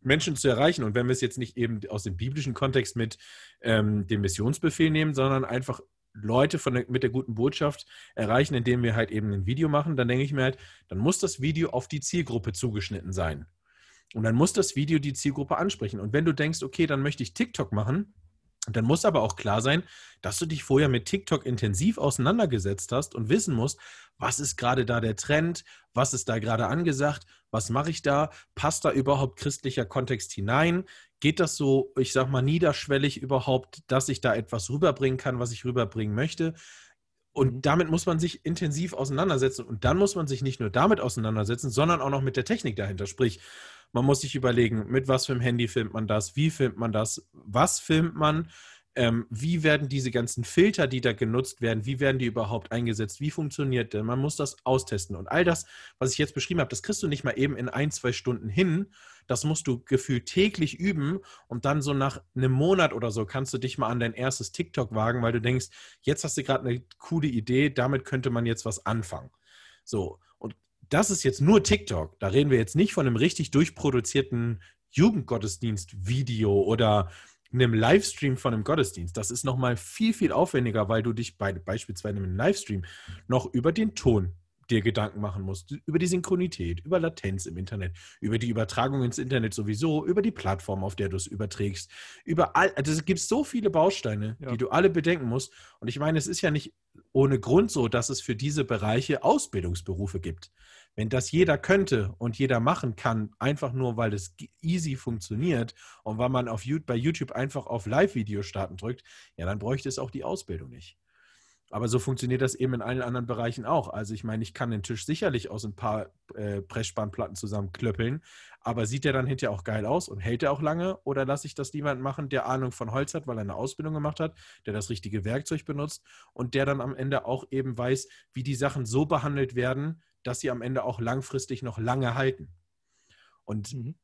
Menschen zu erreichen. Und wenn wir es jetzt nicht eben aus dem biblischen Kontext mit ähm, dem Missionsbefehl nehmen, sondern einfach Leute von der, mit der guten Botschaft erreichen, indem wir halt eben ein Video machen, dann denke ich mir halt, dann muss das Video auf die Zielgruppe zugeschnitten sein. Und dann muss das Video die Zielgruppe ansprechen. Und wenn du denkst, okay, dann möchte ich TikTok machen, dann muss aber auch klar sein, dass du dich vorher mit TikTok intensiv auseinandergesetzt hast und wissen musst, was ist gerade da der Trend, was ist da gerade angesagt, was mache ich da, passt da überhaupt christlicher Kontext hinein, geht das so, ich sag mal, niederschwellig überhaupt, dass ich da etwas rüberbringen kann, was ich rüberbringen möchte. Und mhm. damit muss man sich intensiv auseinandersetzen. Und dann muss man sich nicht nur damit auseinandersetzen, sondern auch noch mit der Technik dahinter. Sprich, Man muss sich überlegen, mit was für einem Handy filmt man das, wie filmt man das, was filmt man, ähm, wie werden diese ganzen Filter, die da genutzt werden, wie werden die überhaupt eingesetzt, wie funktioniert denn? Man muss das austesten. Und all das, was ich jetzt beschrieben habe, das kriegst du nicht mal eben in ein, zwei Stunden hin. Das musst du gefühlt täglich üben und dann so nach einem Monat oder so kannst du dich mal an dein erstes TikTok wagen, weil du denkst, jetzt hast du gerade eine coole Idee, damit könnte man jetzt was anfangen. So, das ist jetzt nur TikTok. Da reden wir jetzt nicht von einem richtig durchproduzierten Jugendgottesdienst-Video oder einem Livestream von einem Gottesdienst. Das ist nochmal viel, viel aufwendiger, weil du dich bei beispielsweise einem Livestream noch über den Ton dir Gedanken machen musst, über die Synchronität, über Latenz im Internet, über die Übertragung ins Internet sowieso, über die Plattform, auf der du es überträgst, über all, also es gibt so viele Bausteine, ja. die du alle bedenken musst. Und ich meine, es ist ja nicht ohne Grund so, dass es für diese Bereiche Ausbildungsberufe gibt. Wenn das jeder könnte und jeder machen kann, einfach nur weil es easy funktioniert und weil man auf, bei YouTube einfach auf Live-Video starten drückt, ja, dann bräuchte es auch die Ausbildung nicht. Aber so funktioniert das eben in allen anderen Bereichen auch. Also ich meine, ich kann den Tisch sicherlich aus ein paar äh, Pressspannplatten zusammenklöppeln, aber sieht der dann hinterher auch geil aus und hält er auch lange? Oder lasse ich das jemand machen, der Ahnung von Holz hat, weil er eine Ausbildung gemacht hat, der das richtige Werkzeug benutzt und der dann am Ende auch eben weiß, wie die Sachen so behandelt werden, dass sie am Ende auch langfristig noch lange halten. Und mhm.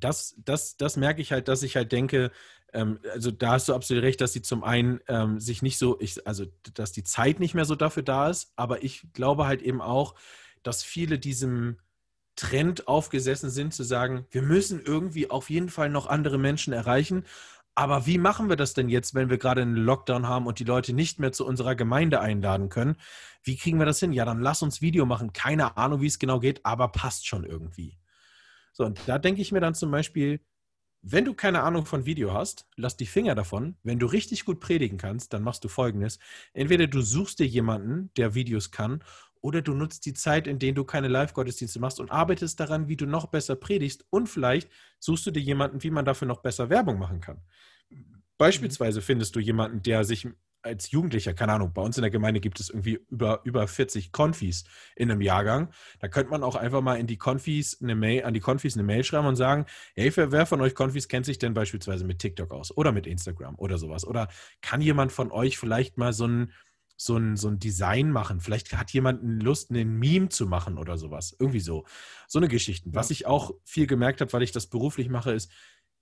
das, das, das merke ich halt, dass ich halt denke, ähm, also da hast du absolut recht, dass sie zum einen ähm, sich nicht so, ich, also dass die Zeit nicht mehr so dafür da ist, aber ich glaube halt eben auch, dass viele diesem Trend aufgesessen sind, zu sagen, wir müssen irgendwie auf jeden Fall noch andere Menschen erreichen. Aber wie machen wir das denn jetzt, wenn wir gerade einen Lockdown haben und die Leute nicht mehr zu unserer Gemeinde einladen können? Wie kriegen wir das hin? Ja, dann lass uns Video machen. Keine Ahnung, wie es genau geht, aber passt schon irgendwie. So, und da denke ich mir dann zum Beispiel, wenn du keine Ahnung von Video hast, lass die Finger davon. Wenn du richtig gut predigen kannst, dann machst du folgendes. Entweder du suchst dir jemanden, der Videos kann, oder du nutzt die Zeit, in der du keine Live-Gottesdienste machst und arbeitest daran, wie du noch besser predigst. Und vielleicht suchst du dir jemanden, wie man dafür noch besser Werbung machen kann. Beispielsweise mhm. findest du jemanden, der sich als Jugendlicher, keine Ahnung, bei uns in der Gemeinde gibt es irgendwie über, über 40 Konfis in einem Jahrgang. Da könnte man auch einfach mal in die Konfis eine Mail, an die Konfis eine Mail schreiben und sagen, hey, wer von euch Konfis kennt sich denn beispielsweise mit TikTok aus oder mit Instagram oder sowas? Oder kann jemand von euch vielleicht mal so ein, so ein, so ein Design machen? Vielleicht hat jemand Lust, einen Meme zu machen oder sowas. Irgendwie so. So eine Geschichte. Was ich auch viel gemerkt habe, weil ich das beruflich mache, ist,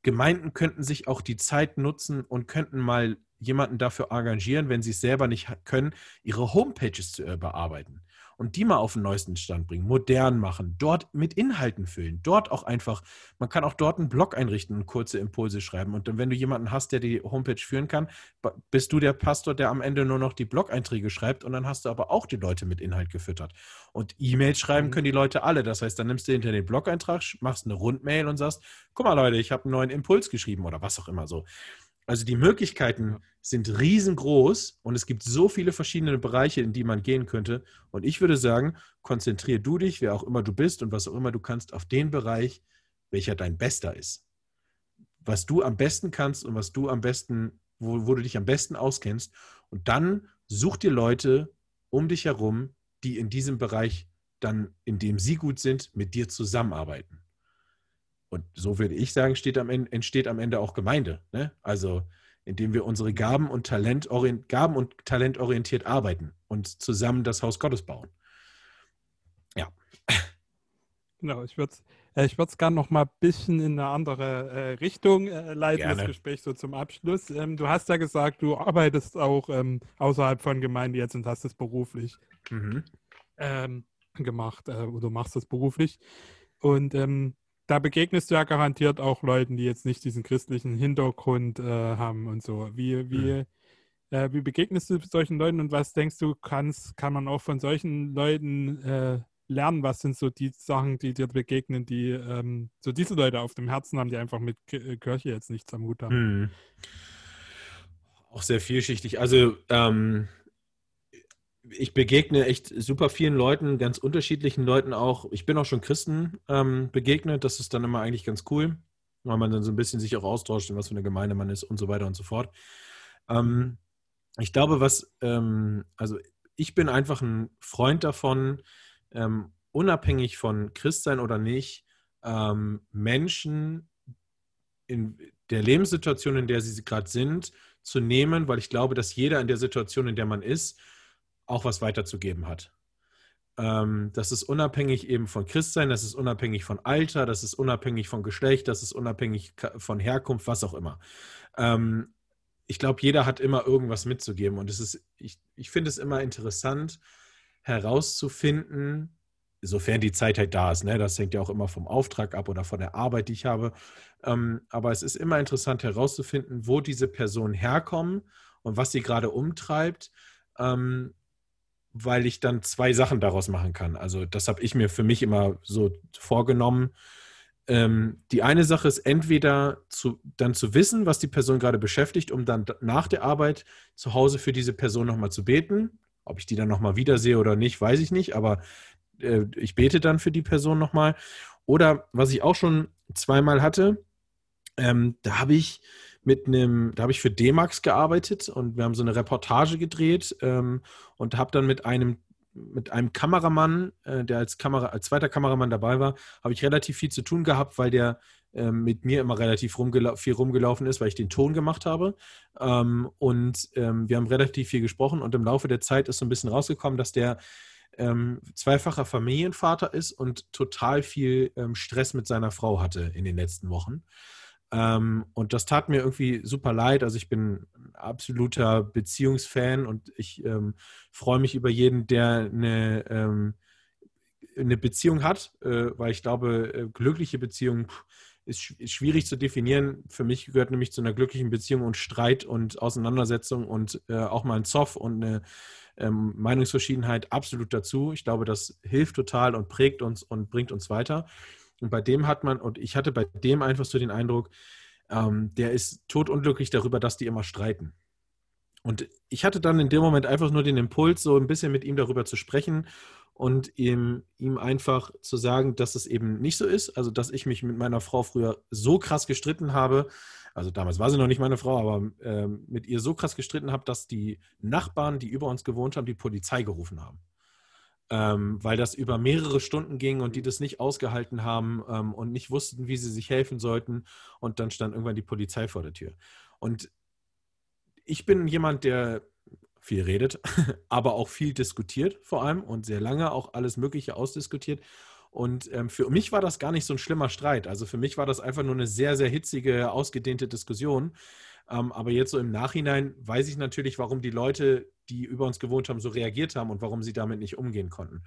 Gemeinden könnten sich auch die Zeit nutzen und könnten mal jemanden dafür engagieren, wenn sie es selber nicht können, ihre Homepages zu bearbeiten und die mal auf den neuesten Stand bringen, modern machen, dort mit Inhalten füllen, dort auch einfach, man kann auch dort einen Blog einrichten und kurze Impulse schreiben. Und dann, wenn du jemanden hast, der die Homepage führen kann, bist du der Pastor, der am Ende nur noch die Blog-Einträge schreibt und dann hast du aber auch die Leute mit Inhalt gefüttert. Und E-Mails schreiben mhm. können die Leute alle. Das heißt, dann nimmst du hinter den Blog-Eintrag, machst eine Rundmail und sagst, guck mal Leute, ich habe einen neuen Impuls geschrieben oder was auch immer so. Also die Möglichkeiten sind riesengroß und es gibt so viele verschiedene Bereiche, in die man gehen könnte. Und ich würde sagen, konzentriere du dich, wer auch immer du bist und was auch immer du kannst, auf den Bereich, welcher dein bester ist. Was du am besten kannst und was du am besten, wo, wo du dich am besten auskennst. Und dann such dir Leute um dich herum, die in diesem Bereich dann, in dem sie gut sind, mit dir zusammenarbeiten. Und so würde ich sagen, am Ende, entsteht am Ende auch Gemeinde. Ne? Also indem wir unsere Gaben und, Talent Gaben und talentorientiert arbeiten und zusammen das Haus Gottes bauen. Ja. Genau, ich würde es äh, ich gerne noch mal ein bisschen in eine andere äh, Richtung äh, leiten, Gerne. das Gespräch so zum Abschluss. Ähm, du hast ja gesagt, du arbeitest auch ähm, außerhalb von Gemeinde jetzt und hast es beruflich mhm. ähm, gemacht, äh, oder machst es beruflich. Und ähm, da begegnest du ja garantiert auch Leuten, die jetzt nicht diesen christlichen Hintergrund äh, haben und so. Wie, wie, mhm. äh, wie begegnest du solchen Leuten und was denkst du, kannst, kann man auch von solchen Leuten äh, lernen? Was sind so die Sachen, die dir begegnen, die ähm, so diese Leute auf dem Herzen haben, die einfach mit äh, Kirche jetzt nichts am Hut haben? Mhm. Auch sehr vielschichtig. Also ähm, ich begegne echt super vielen Leuten, ganz unterschiedlichen Leuten auch. Ich bin auch schon Christen ähm, begegnet. Das ist dann immer eigentlich ganz cool, weil man dann so ein bisschen sich auch austauscht, in was für eine Gemeinde man ist und so weiter und so fort. Ähm, ich glaube, was, ähm, also ich bin einfach ein Freund davon, ähm, unabhängig von Christsein oder nicht, ähm, Menschen in der Lebenssituation, in der sie gerade sind, zu nehmen, weil ich glaube, dass jeder in der Situation, in der man ist, auch was weiterzugeben hat. Ähm, das ist unabhängig eben von Christsein, das ist unabhängig von Alter, das ist unabhängig von Geschlecht, das ist unabhängig von Herkunft, was auch immer. Ähm, ich glaube, jeder hat immer irgendwas mitzugeben und es ist, ich, ich finde es immer interessant herauszufinden, sofern die Zeit halt da ist, ne? das hängt ja auch immer vom Auftrag ab oder von der Arbeit, die ich habe. Ähm, aber es ist immer interessant herauszufinden, wo diese Personen herkommen und was sie gerade umtreibt, ähm, weil ich dann zwei Sachen daraus machen kann. Also das habe ich mir für mich immer so vorgenommen. Ähm, die eine Sache ist entweder zu, dann zu wissen, was die Person gerade beschäftigt, um dann nach der Arbeit zu Hause für diese Person nochmal zu beten. Ob ich die dann nochmal wiedersehe oder nicht, weiß ich nicht, aber äh, ich bete dann für die Person nochmal. Oder was ich auch schon zweimal hatte, ähm, da habe ich mit einem, da habe ich für D-Max gearbeitet und wir haben so eine Reportage gedreht ähm, und habe dann mit einem mit einem Kameramann, äh, der als Kamera, als zweiter Kameramann dabei war, habe ich relativ viel zu tun gehabt, weil der äh, mit mir immer relativ rumgela viel rumgelaufen ist, weil ich den Ton gemacht habe. Ähm, und ähm, wir haben relativ viel gesprochen und im Laufe der Zeit ist so ein bisschen rausgekommen, dass der ähm, zweifacher Familienvater ist und total viel ähm, Stress mit seiner Frau hatte in den letzten Wochen. Ähm, und das tat mir irgendwie super leid. Also ich bin ein absoluter Beziehungsfan und ich ähm, freue mich über jeden, der eine, ähm, eine Beziehung hat, äh, weil ich glaube, äh, glückliche Beziehungen ist, ist, schwierig zu definieren. Für mich gehört nämlich zu einer glücklichen Beziehung und Streit und Auseinandersetzung und äh, auch mal ein Zoff und eine ähm, Meinungsverschiedenheit absolut dazu. Ich glaube, das hilft total und prägt uns und bringt uns weiter. Und bei dem hat man, und ich hatte bei dem einfach so den Eindruck, ähm, der ist totunglücklich darüber, dass die immer streiten. Und ich hatte dann in dem Moment einfach nur den Impuls, so ein bisschen mit ihm darüber zu sprechen und ihm, ihm einfach zu sagen, dass es eben nicht so ist. Also, dass ich mich mit meiner Frau früher so krass gestritten habe. Also, damals war sie noch nicht meine Frau, aber äh, mit ihr so krass gestritten habe, dass die Nachbarn, die über uns gewohnt haben, die Polizei gerufen haben ähm, weil das über mehrere Stunden ging und die das nicht ausgehalten haben ähm, und nicht wussten, wie sie sich helfen sollten. Und dann stand irgendwann die Polizei vor der Tür. Und ich bin jemand, der viel redet, aber auch viel diskutiert vor allem und sehr lange auch alles Mögliche ausdiskutiert. Und ähm, für mich war das gar nicht so ein schlimmer Streit. Also für mich war das einfach nur eine sehr, sehr hitzige, ausgedehnte Diskussion. Ähm, aber jetzt so im Nachhinein weiß ich natürlich, warum die Leute, die über uns gewohnt haben, so reagiert haben und warum sie damit nicht umgehen konnten.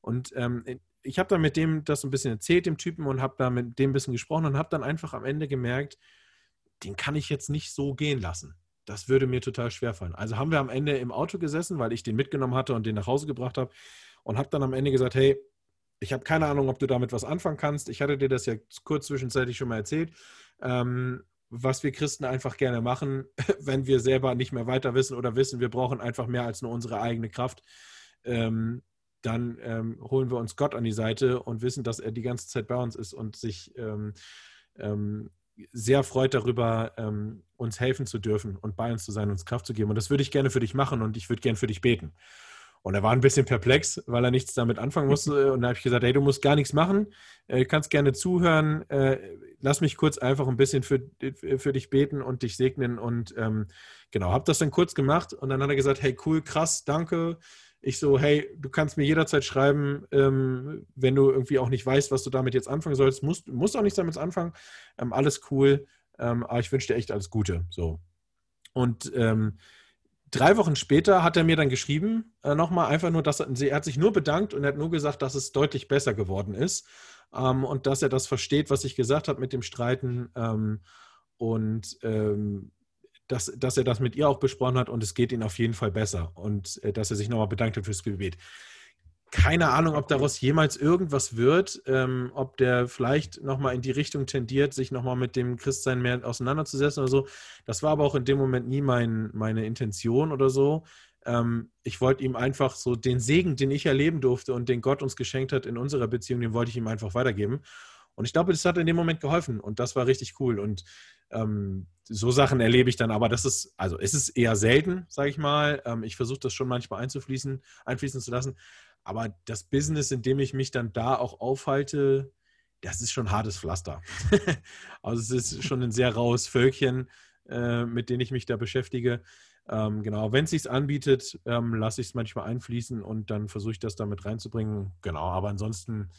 Und ähm, ich habe dann mit dem das ein bisschen erzählt, dem Typen, und habe da mit dem ein bisschen gesprochen und habe dann einfach am Ende gemerkt, den kann ich jetzt nicht so gehen lassen. Das würde mir total schwer fallen. Also haben wir am Ende im Auto gesessen, weil ich den mitgenommen hatte und den nach Hause gebracht habe und habe dann am Ende gesagt, hey, ich habe keine Ahnung, ob du damit was anfangen kannst. Ich hatte dir das ja kurz zwischenzeitlich schon mal erzählt. Ähm, was wir Christen einfach gerne machen, wenn wir selber nicht mehr weiter wissen oder wissen, wir brauchen einfach mehr als nur unsere eigene Kraft, ähm, dann ähm, holen wir uns Gott an die Seite und wissen, dass er die ganze Zeit bei uns ist und sich ähm, ähm sehr freut darüber, ähm, uns helfen zu dürfen und bei uns zu sein, uns Kraft zu geben. Und das würde ich gerne für dich machen und ich würde gerne für dich beten. Und er war ein bisschen perplex, weil er nichts damit anfangen musste. Und da habe ich gesagt, hey, du musst gar nichts machen, äh, kannst gerne zuhören. Äh, lass mich kurz einfach ein bisschen für, für dich beten und dich segnen. Und ähm, genau, habe das dann kurz gemacht. Und dann hat er gesagt, hey, cool, krass, danke. Ich so, hey, du kannst mir jederzeit schreiben, ähm, wenn du irgendwie auch nicht weißt, was du damit jetzt anfangen sollst. Musst, musst auch nichts damit anfangen. Ähm, alles cool. Ähm, aber ich wünsche dir echt alles Gute. So. Und ähm, Drei Wochen später hat er mir dann geschrieben, äh, nochmal einfach nur, dass er, er hat sich nur bedankt und er hat nur gesagt, dass es deutlich besser geworden ist ähm, und dass er das versteht, was ich gesagt habe mit dem Streiten ähm, und ähm, dass, dass er das mit ihr auch besprochen hat und es geht ihm auf jeden Fall besser und äh, dass er sich nochmal bedankt hat fürs Gebet keine Ahnung, ob daraus jemals irgendwas wird, ähm, ob der vielleicht nochmal in die Richtung tendiert, sich nochmal mit dem Christsein mehr auseinanderzusetzen oder so. Das war aber auch in dem Moment nie mein, meine Intention oder so. Ähm, ich wollte ihm einfach so den Segen, den ich erleben durfte und den Gott uns geschenkt hat in unserer Beziehung, den wollte ich ihm einfach weitergeben. Und ich glaube, das hat in dem Moment geholfen und das war richtig cool. Und ähm, so Sachen erlebe ich dann, aber das ist, also es ist eher selten, sage ich mal. Ähm, ich versuche das schon manchmal einzufließen, einfließen zu lassen. Aber das Business, in dem ich mich dann da auch aufhalte, das ist schon hartes Pflaster. also es ist schon ein sehr raues Völkchen, äh, mit denen ich mich da beschäftige. Ähm, genau, wenn es sich anbietet, ähm, lasse ich es manchmal einfließen und dann versuche ich das damit reinzubringen. Genau, aber ansonsten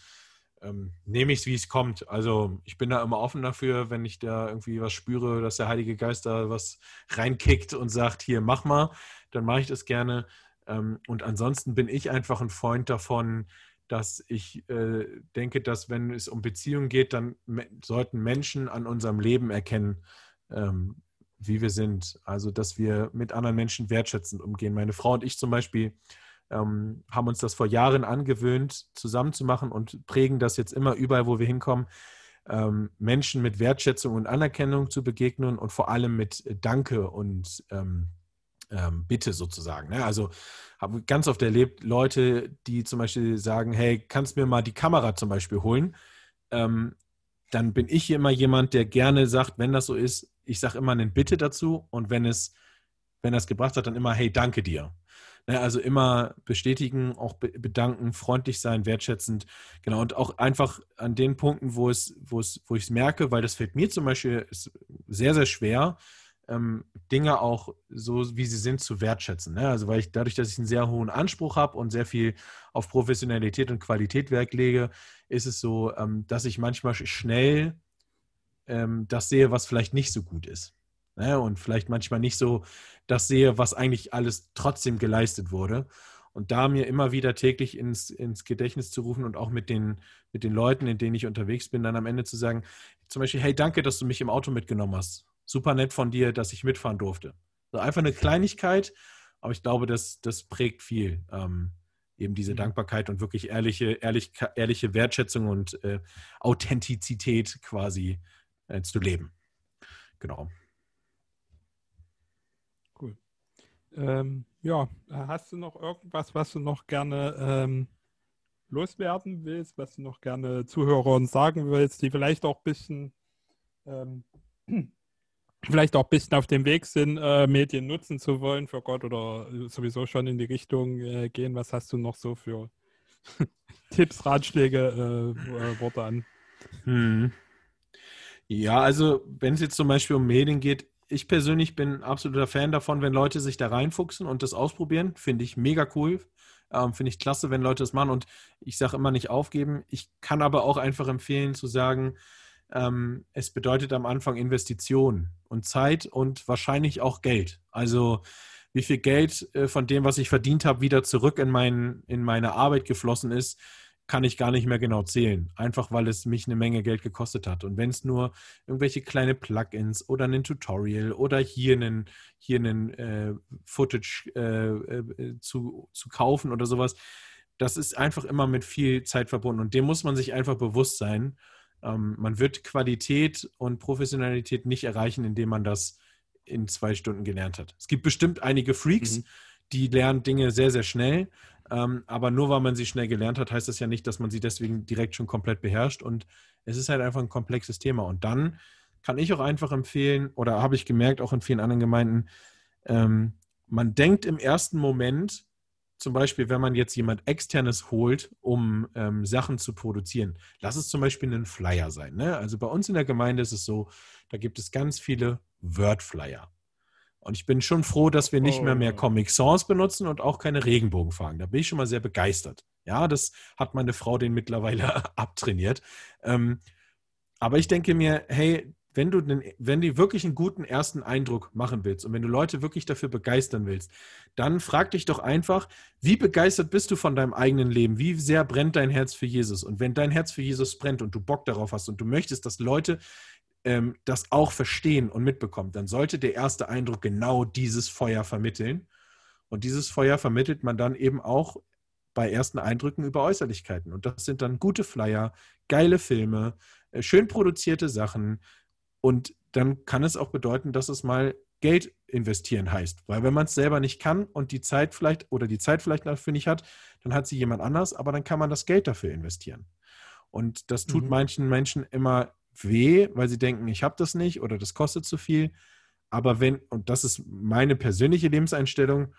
ähm, nehme ich es, wie es kommt. Also ich bin da immer offen dafür, wenn ich da irgendwie was spüre, dass der Heilige Geist da was reinkickt und sagt, hier, mach mal, dann mache ich das gerne. Ähm, und ansonsten bin ich einfach ein Freund davon, dass ich äh, denke, dass wenn es um Beziehungen geht, dann sollten Menschen an unserem Leben erkennen, ähm, wie wir sind. Also, dass wir mit anderen Menschen wertschätzend umgehen. Meine Frau und ich zum Beispiel ähm, haben uns das vor Jahren angewöhnt, zusammenzumachen und prägen das jetzt immer überall, wo wir hinkommen, ähm, Menschen mit Wertschätzung und Anerkennung zu begegnen und vor allem mit Danke und ähm, ähm Bitte sozusagen. Ne? Also habe ganz oft erlebt, Leute, die zum Beispiel sagen, hey, kannst mir mal die Kamera zum Beispiel holen? Ähm, dann bin ich immer jemand, der gerne sagt, wenn das so ist, ich sage immer einen Bitte dazu und wenn es, wenn es gebracht hat, dann immer, hey, danke dir. Ne, also immer bestätigen, auch bedanken, freundlich sein, wertschätzend. Genau. Und auch einfach an den Punkten, wo es, wo es, wo ich es merke, weil das fällt mir zum Beispiel sehr, sehr schwer, ähm, Dinge auch so, wie sie sind, zu wertschätzen. Ne? Also weil ich dadurch, dass ich einen sehr hohen Anspruch habe und sehr viel auf Professionalität und Qualität Wert lege, ist es so, ähm, dass ich manchmal schnell ähm, das sehe, was vielleicht nicht so gut ist. Ne? Und vielleicht manchmal nicht so das sehe, was eigentlich alles trotzdem geleistet wurde. Und da mir immer wieder täglich ins, ins Gedächtnis zu rufen und auch mit den, mit den Leuten, in denen ich unterwegs bin, dann am Ende zu sagen, zum Beispiel, hey, danke, dass du mich im Auto mitgenommen hast. Super nett von dir, dass ich mitfahren durfte. Also einfach eine Kleinigkeit, aber ich glaube, das, das prägt viel. Ähm, eben diese mhm. Dankbarkeit und wirklich ehrliche, ehrlich, ehrliche Wertschätzung und äh, Authentizität quasi äh, zu leben. Genau. Ähm, ja, hast du noch irgendwas, was du noch gerne ähm, loswerden willst, was du noch gerne Zuhörern sagen willst, die vielleicht auch ein bisschen, ähm, vielleicht auch ein bisschen auf dem Weg sind, äh, Medien nutzen zu wollen für Gott oder sowieso schon in die Richtung äh, gehen? Was hast du noch so für Tipps, Ratschläge, äh, äh, Worte an? Hm. Ja, also wenn es jetzt zum Beispiel um Medien geht, ich persönlich bin absoluter Fan davon, wenn Leute sich da reinfuchsen und das ausprobieren. Finde ich mega cool. Ähm, Finde ich klasse, wenn Leute das machen. Und ich sage immer nicht aufgeben. Ich kann aber auch einfach empfehlen zu sagen, ähm, es bedeutet am Anfang Investition und Zeit und wahrscheinlich auch Geld. Also wie viel Geld äh, von dem, was ich verdient habe, wieder zurück in, mein, in meine Arbeit geflossen ist, kann ich gar nicht mehr genau zählen. Einfach weil es mich eine Menge Geld gekostet hat. Und wenn es nur irgendwelche kleine Plugins oder ein Tutorial oder hier einen, hier einen äh, Footage äh, äh, zu, zu kaufen oder sowas, das ist einfach immer mit viel Zeit verbunden. Und dem muss man sich einfach bewusst sein. Ähm, man wird Qualität und Professionalität nicht erreichen, indem man das in zwei Stunden gelernt hat. Es gibt bestimmt einige Freaks, mhm. die lernen Dinge sehr, sehr schnell ähm, aber nur weil man sie schnell gelernt hat, heißt das ja nicht, dass man sie deswegen direkt schon komplett beherrscht. Und es ist halt einfach ein komplexes Thema. Und dann kann ich auch einfach empfehlen, oder habe ich gemerkt, auch in vielen anderen Gemeinden, ähm, man denkt im ersten Moment, zum Beispiel, wenn man jetzt jemand externes holt, um ähm, Sachen zu produzieren, lass es zum Beispiel ein Flyer sein. Ne? Also bei uns in der Gemeinde ist es so, da gibt es ganz viele Word-Flyer. Und ich bin schon froh, dass wir nicht mehr mehr oh. Comic Sans benutzen und auch keine Regenbogenfarben. Da bin ich schon mal sehr begeistert. Ja, das hat meine Frau den mittlerweile abtrainiert. Ähm, aber ich denke mir, hey, wenn du, den, wenn du wirklich einen guten ersten Eindruck machen willst und wenn du Leute wirklich dafür begeistern willst, dann frag dich doch einfach, wie begeistert bist du von deinem eigenen Leben? Wie sehr brennt dein Herz für Jesus? Und wenn dein Herz für Jesus brennt und du Bock darauf hast und du möchtest, dass Leute ähm, das auch verstehen und mitbekommt, dann sollte der erste Eindruck genau dieses Feuer vermitteln. Und dieses Feuer vermittelt man dann eben auch bei ersten Eindrücken über Äußerlichkeiten. Und das sind dann gute Flyer, geile Filme, äh, schön produzierte Sachen. Und dann kann es auch bedeuten, dass es mal Geld investieren heißt. Weil wenn man es selber nicht kann und die Zeit vielleicht oder die Zeit vielleicht dafür nicht hat, dann hat sie jemand anders, aber dann kann man das Geld dafür investieren. Und das tut mhm. manchen Menschen immer weh, weil sie denken, ich habe das nicht oder das kostet zu viel. Aber wenn, und das ist meine persönliche Lebenseinstellung,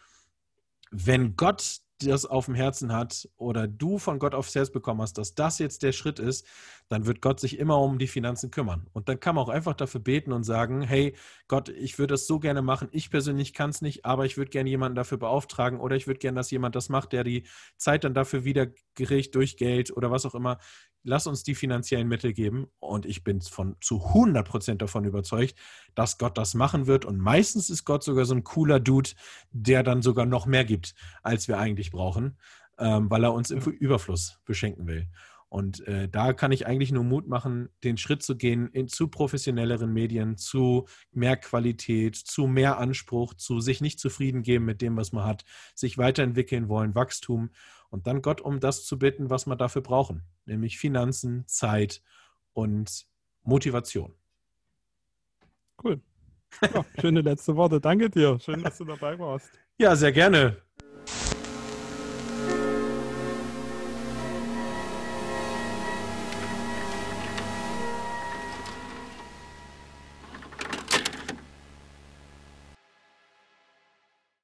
wenn Gott das auf dem Herzen hat oder du von Gott aufs Herz bekommen hast, dass das jetzt der Schritt ist, dann wird Gott sich immer um die Finanzen kümmern. Und dann kann man auch einfach dafür beten und sagen, hey Gott, ich würde das so gerne machen. Ich persönlich kann es nicht, aber ich würde gerne jemanden dafür beauftragen oder ich würde gerne, dass jemand das macht, der die Zeit dann dafür wieder kriegt durch Geld oder was auch immer lass uns die finanziellen Mittel geben. Und ich bin von, zu 100 Prozent davon überzeugt, dass Gott das machen wird. Und meistens ist Gott sogar so ein cooler Dude, der dann sogar noch mehr gibt, als wir eigentlich brauchen, ähm, weil er uns im Überfluss beschenken will. Und äh, da kann ich eigentlich nur Mut machen, den Schritt zu gehen in, zu professionelleren Medien, zu mehr Qualität, zu mehr Anspruch, zu sich nicht zufrieden geben mit dem, was man hat, sich weiterentwickeln wollen, Wachstum und dann Gott um das zu bitten, was wir dafür brauchen, nämlich Finanzen, Zeit und Motivation. Cool. Ja, schöne letzte Worte. Danke dir. Schön, dass du dabei warst. Ja, sehr gerne.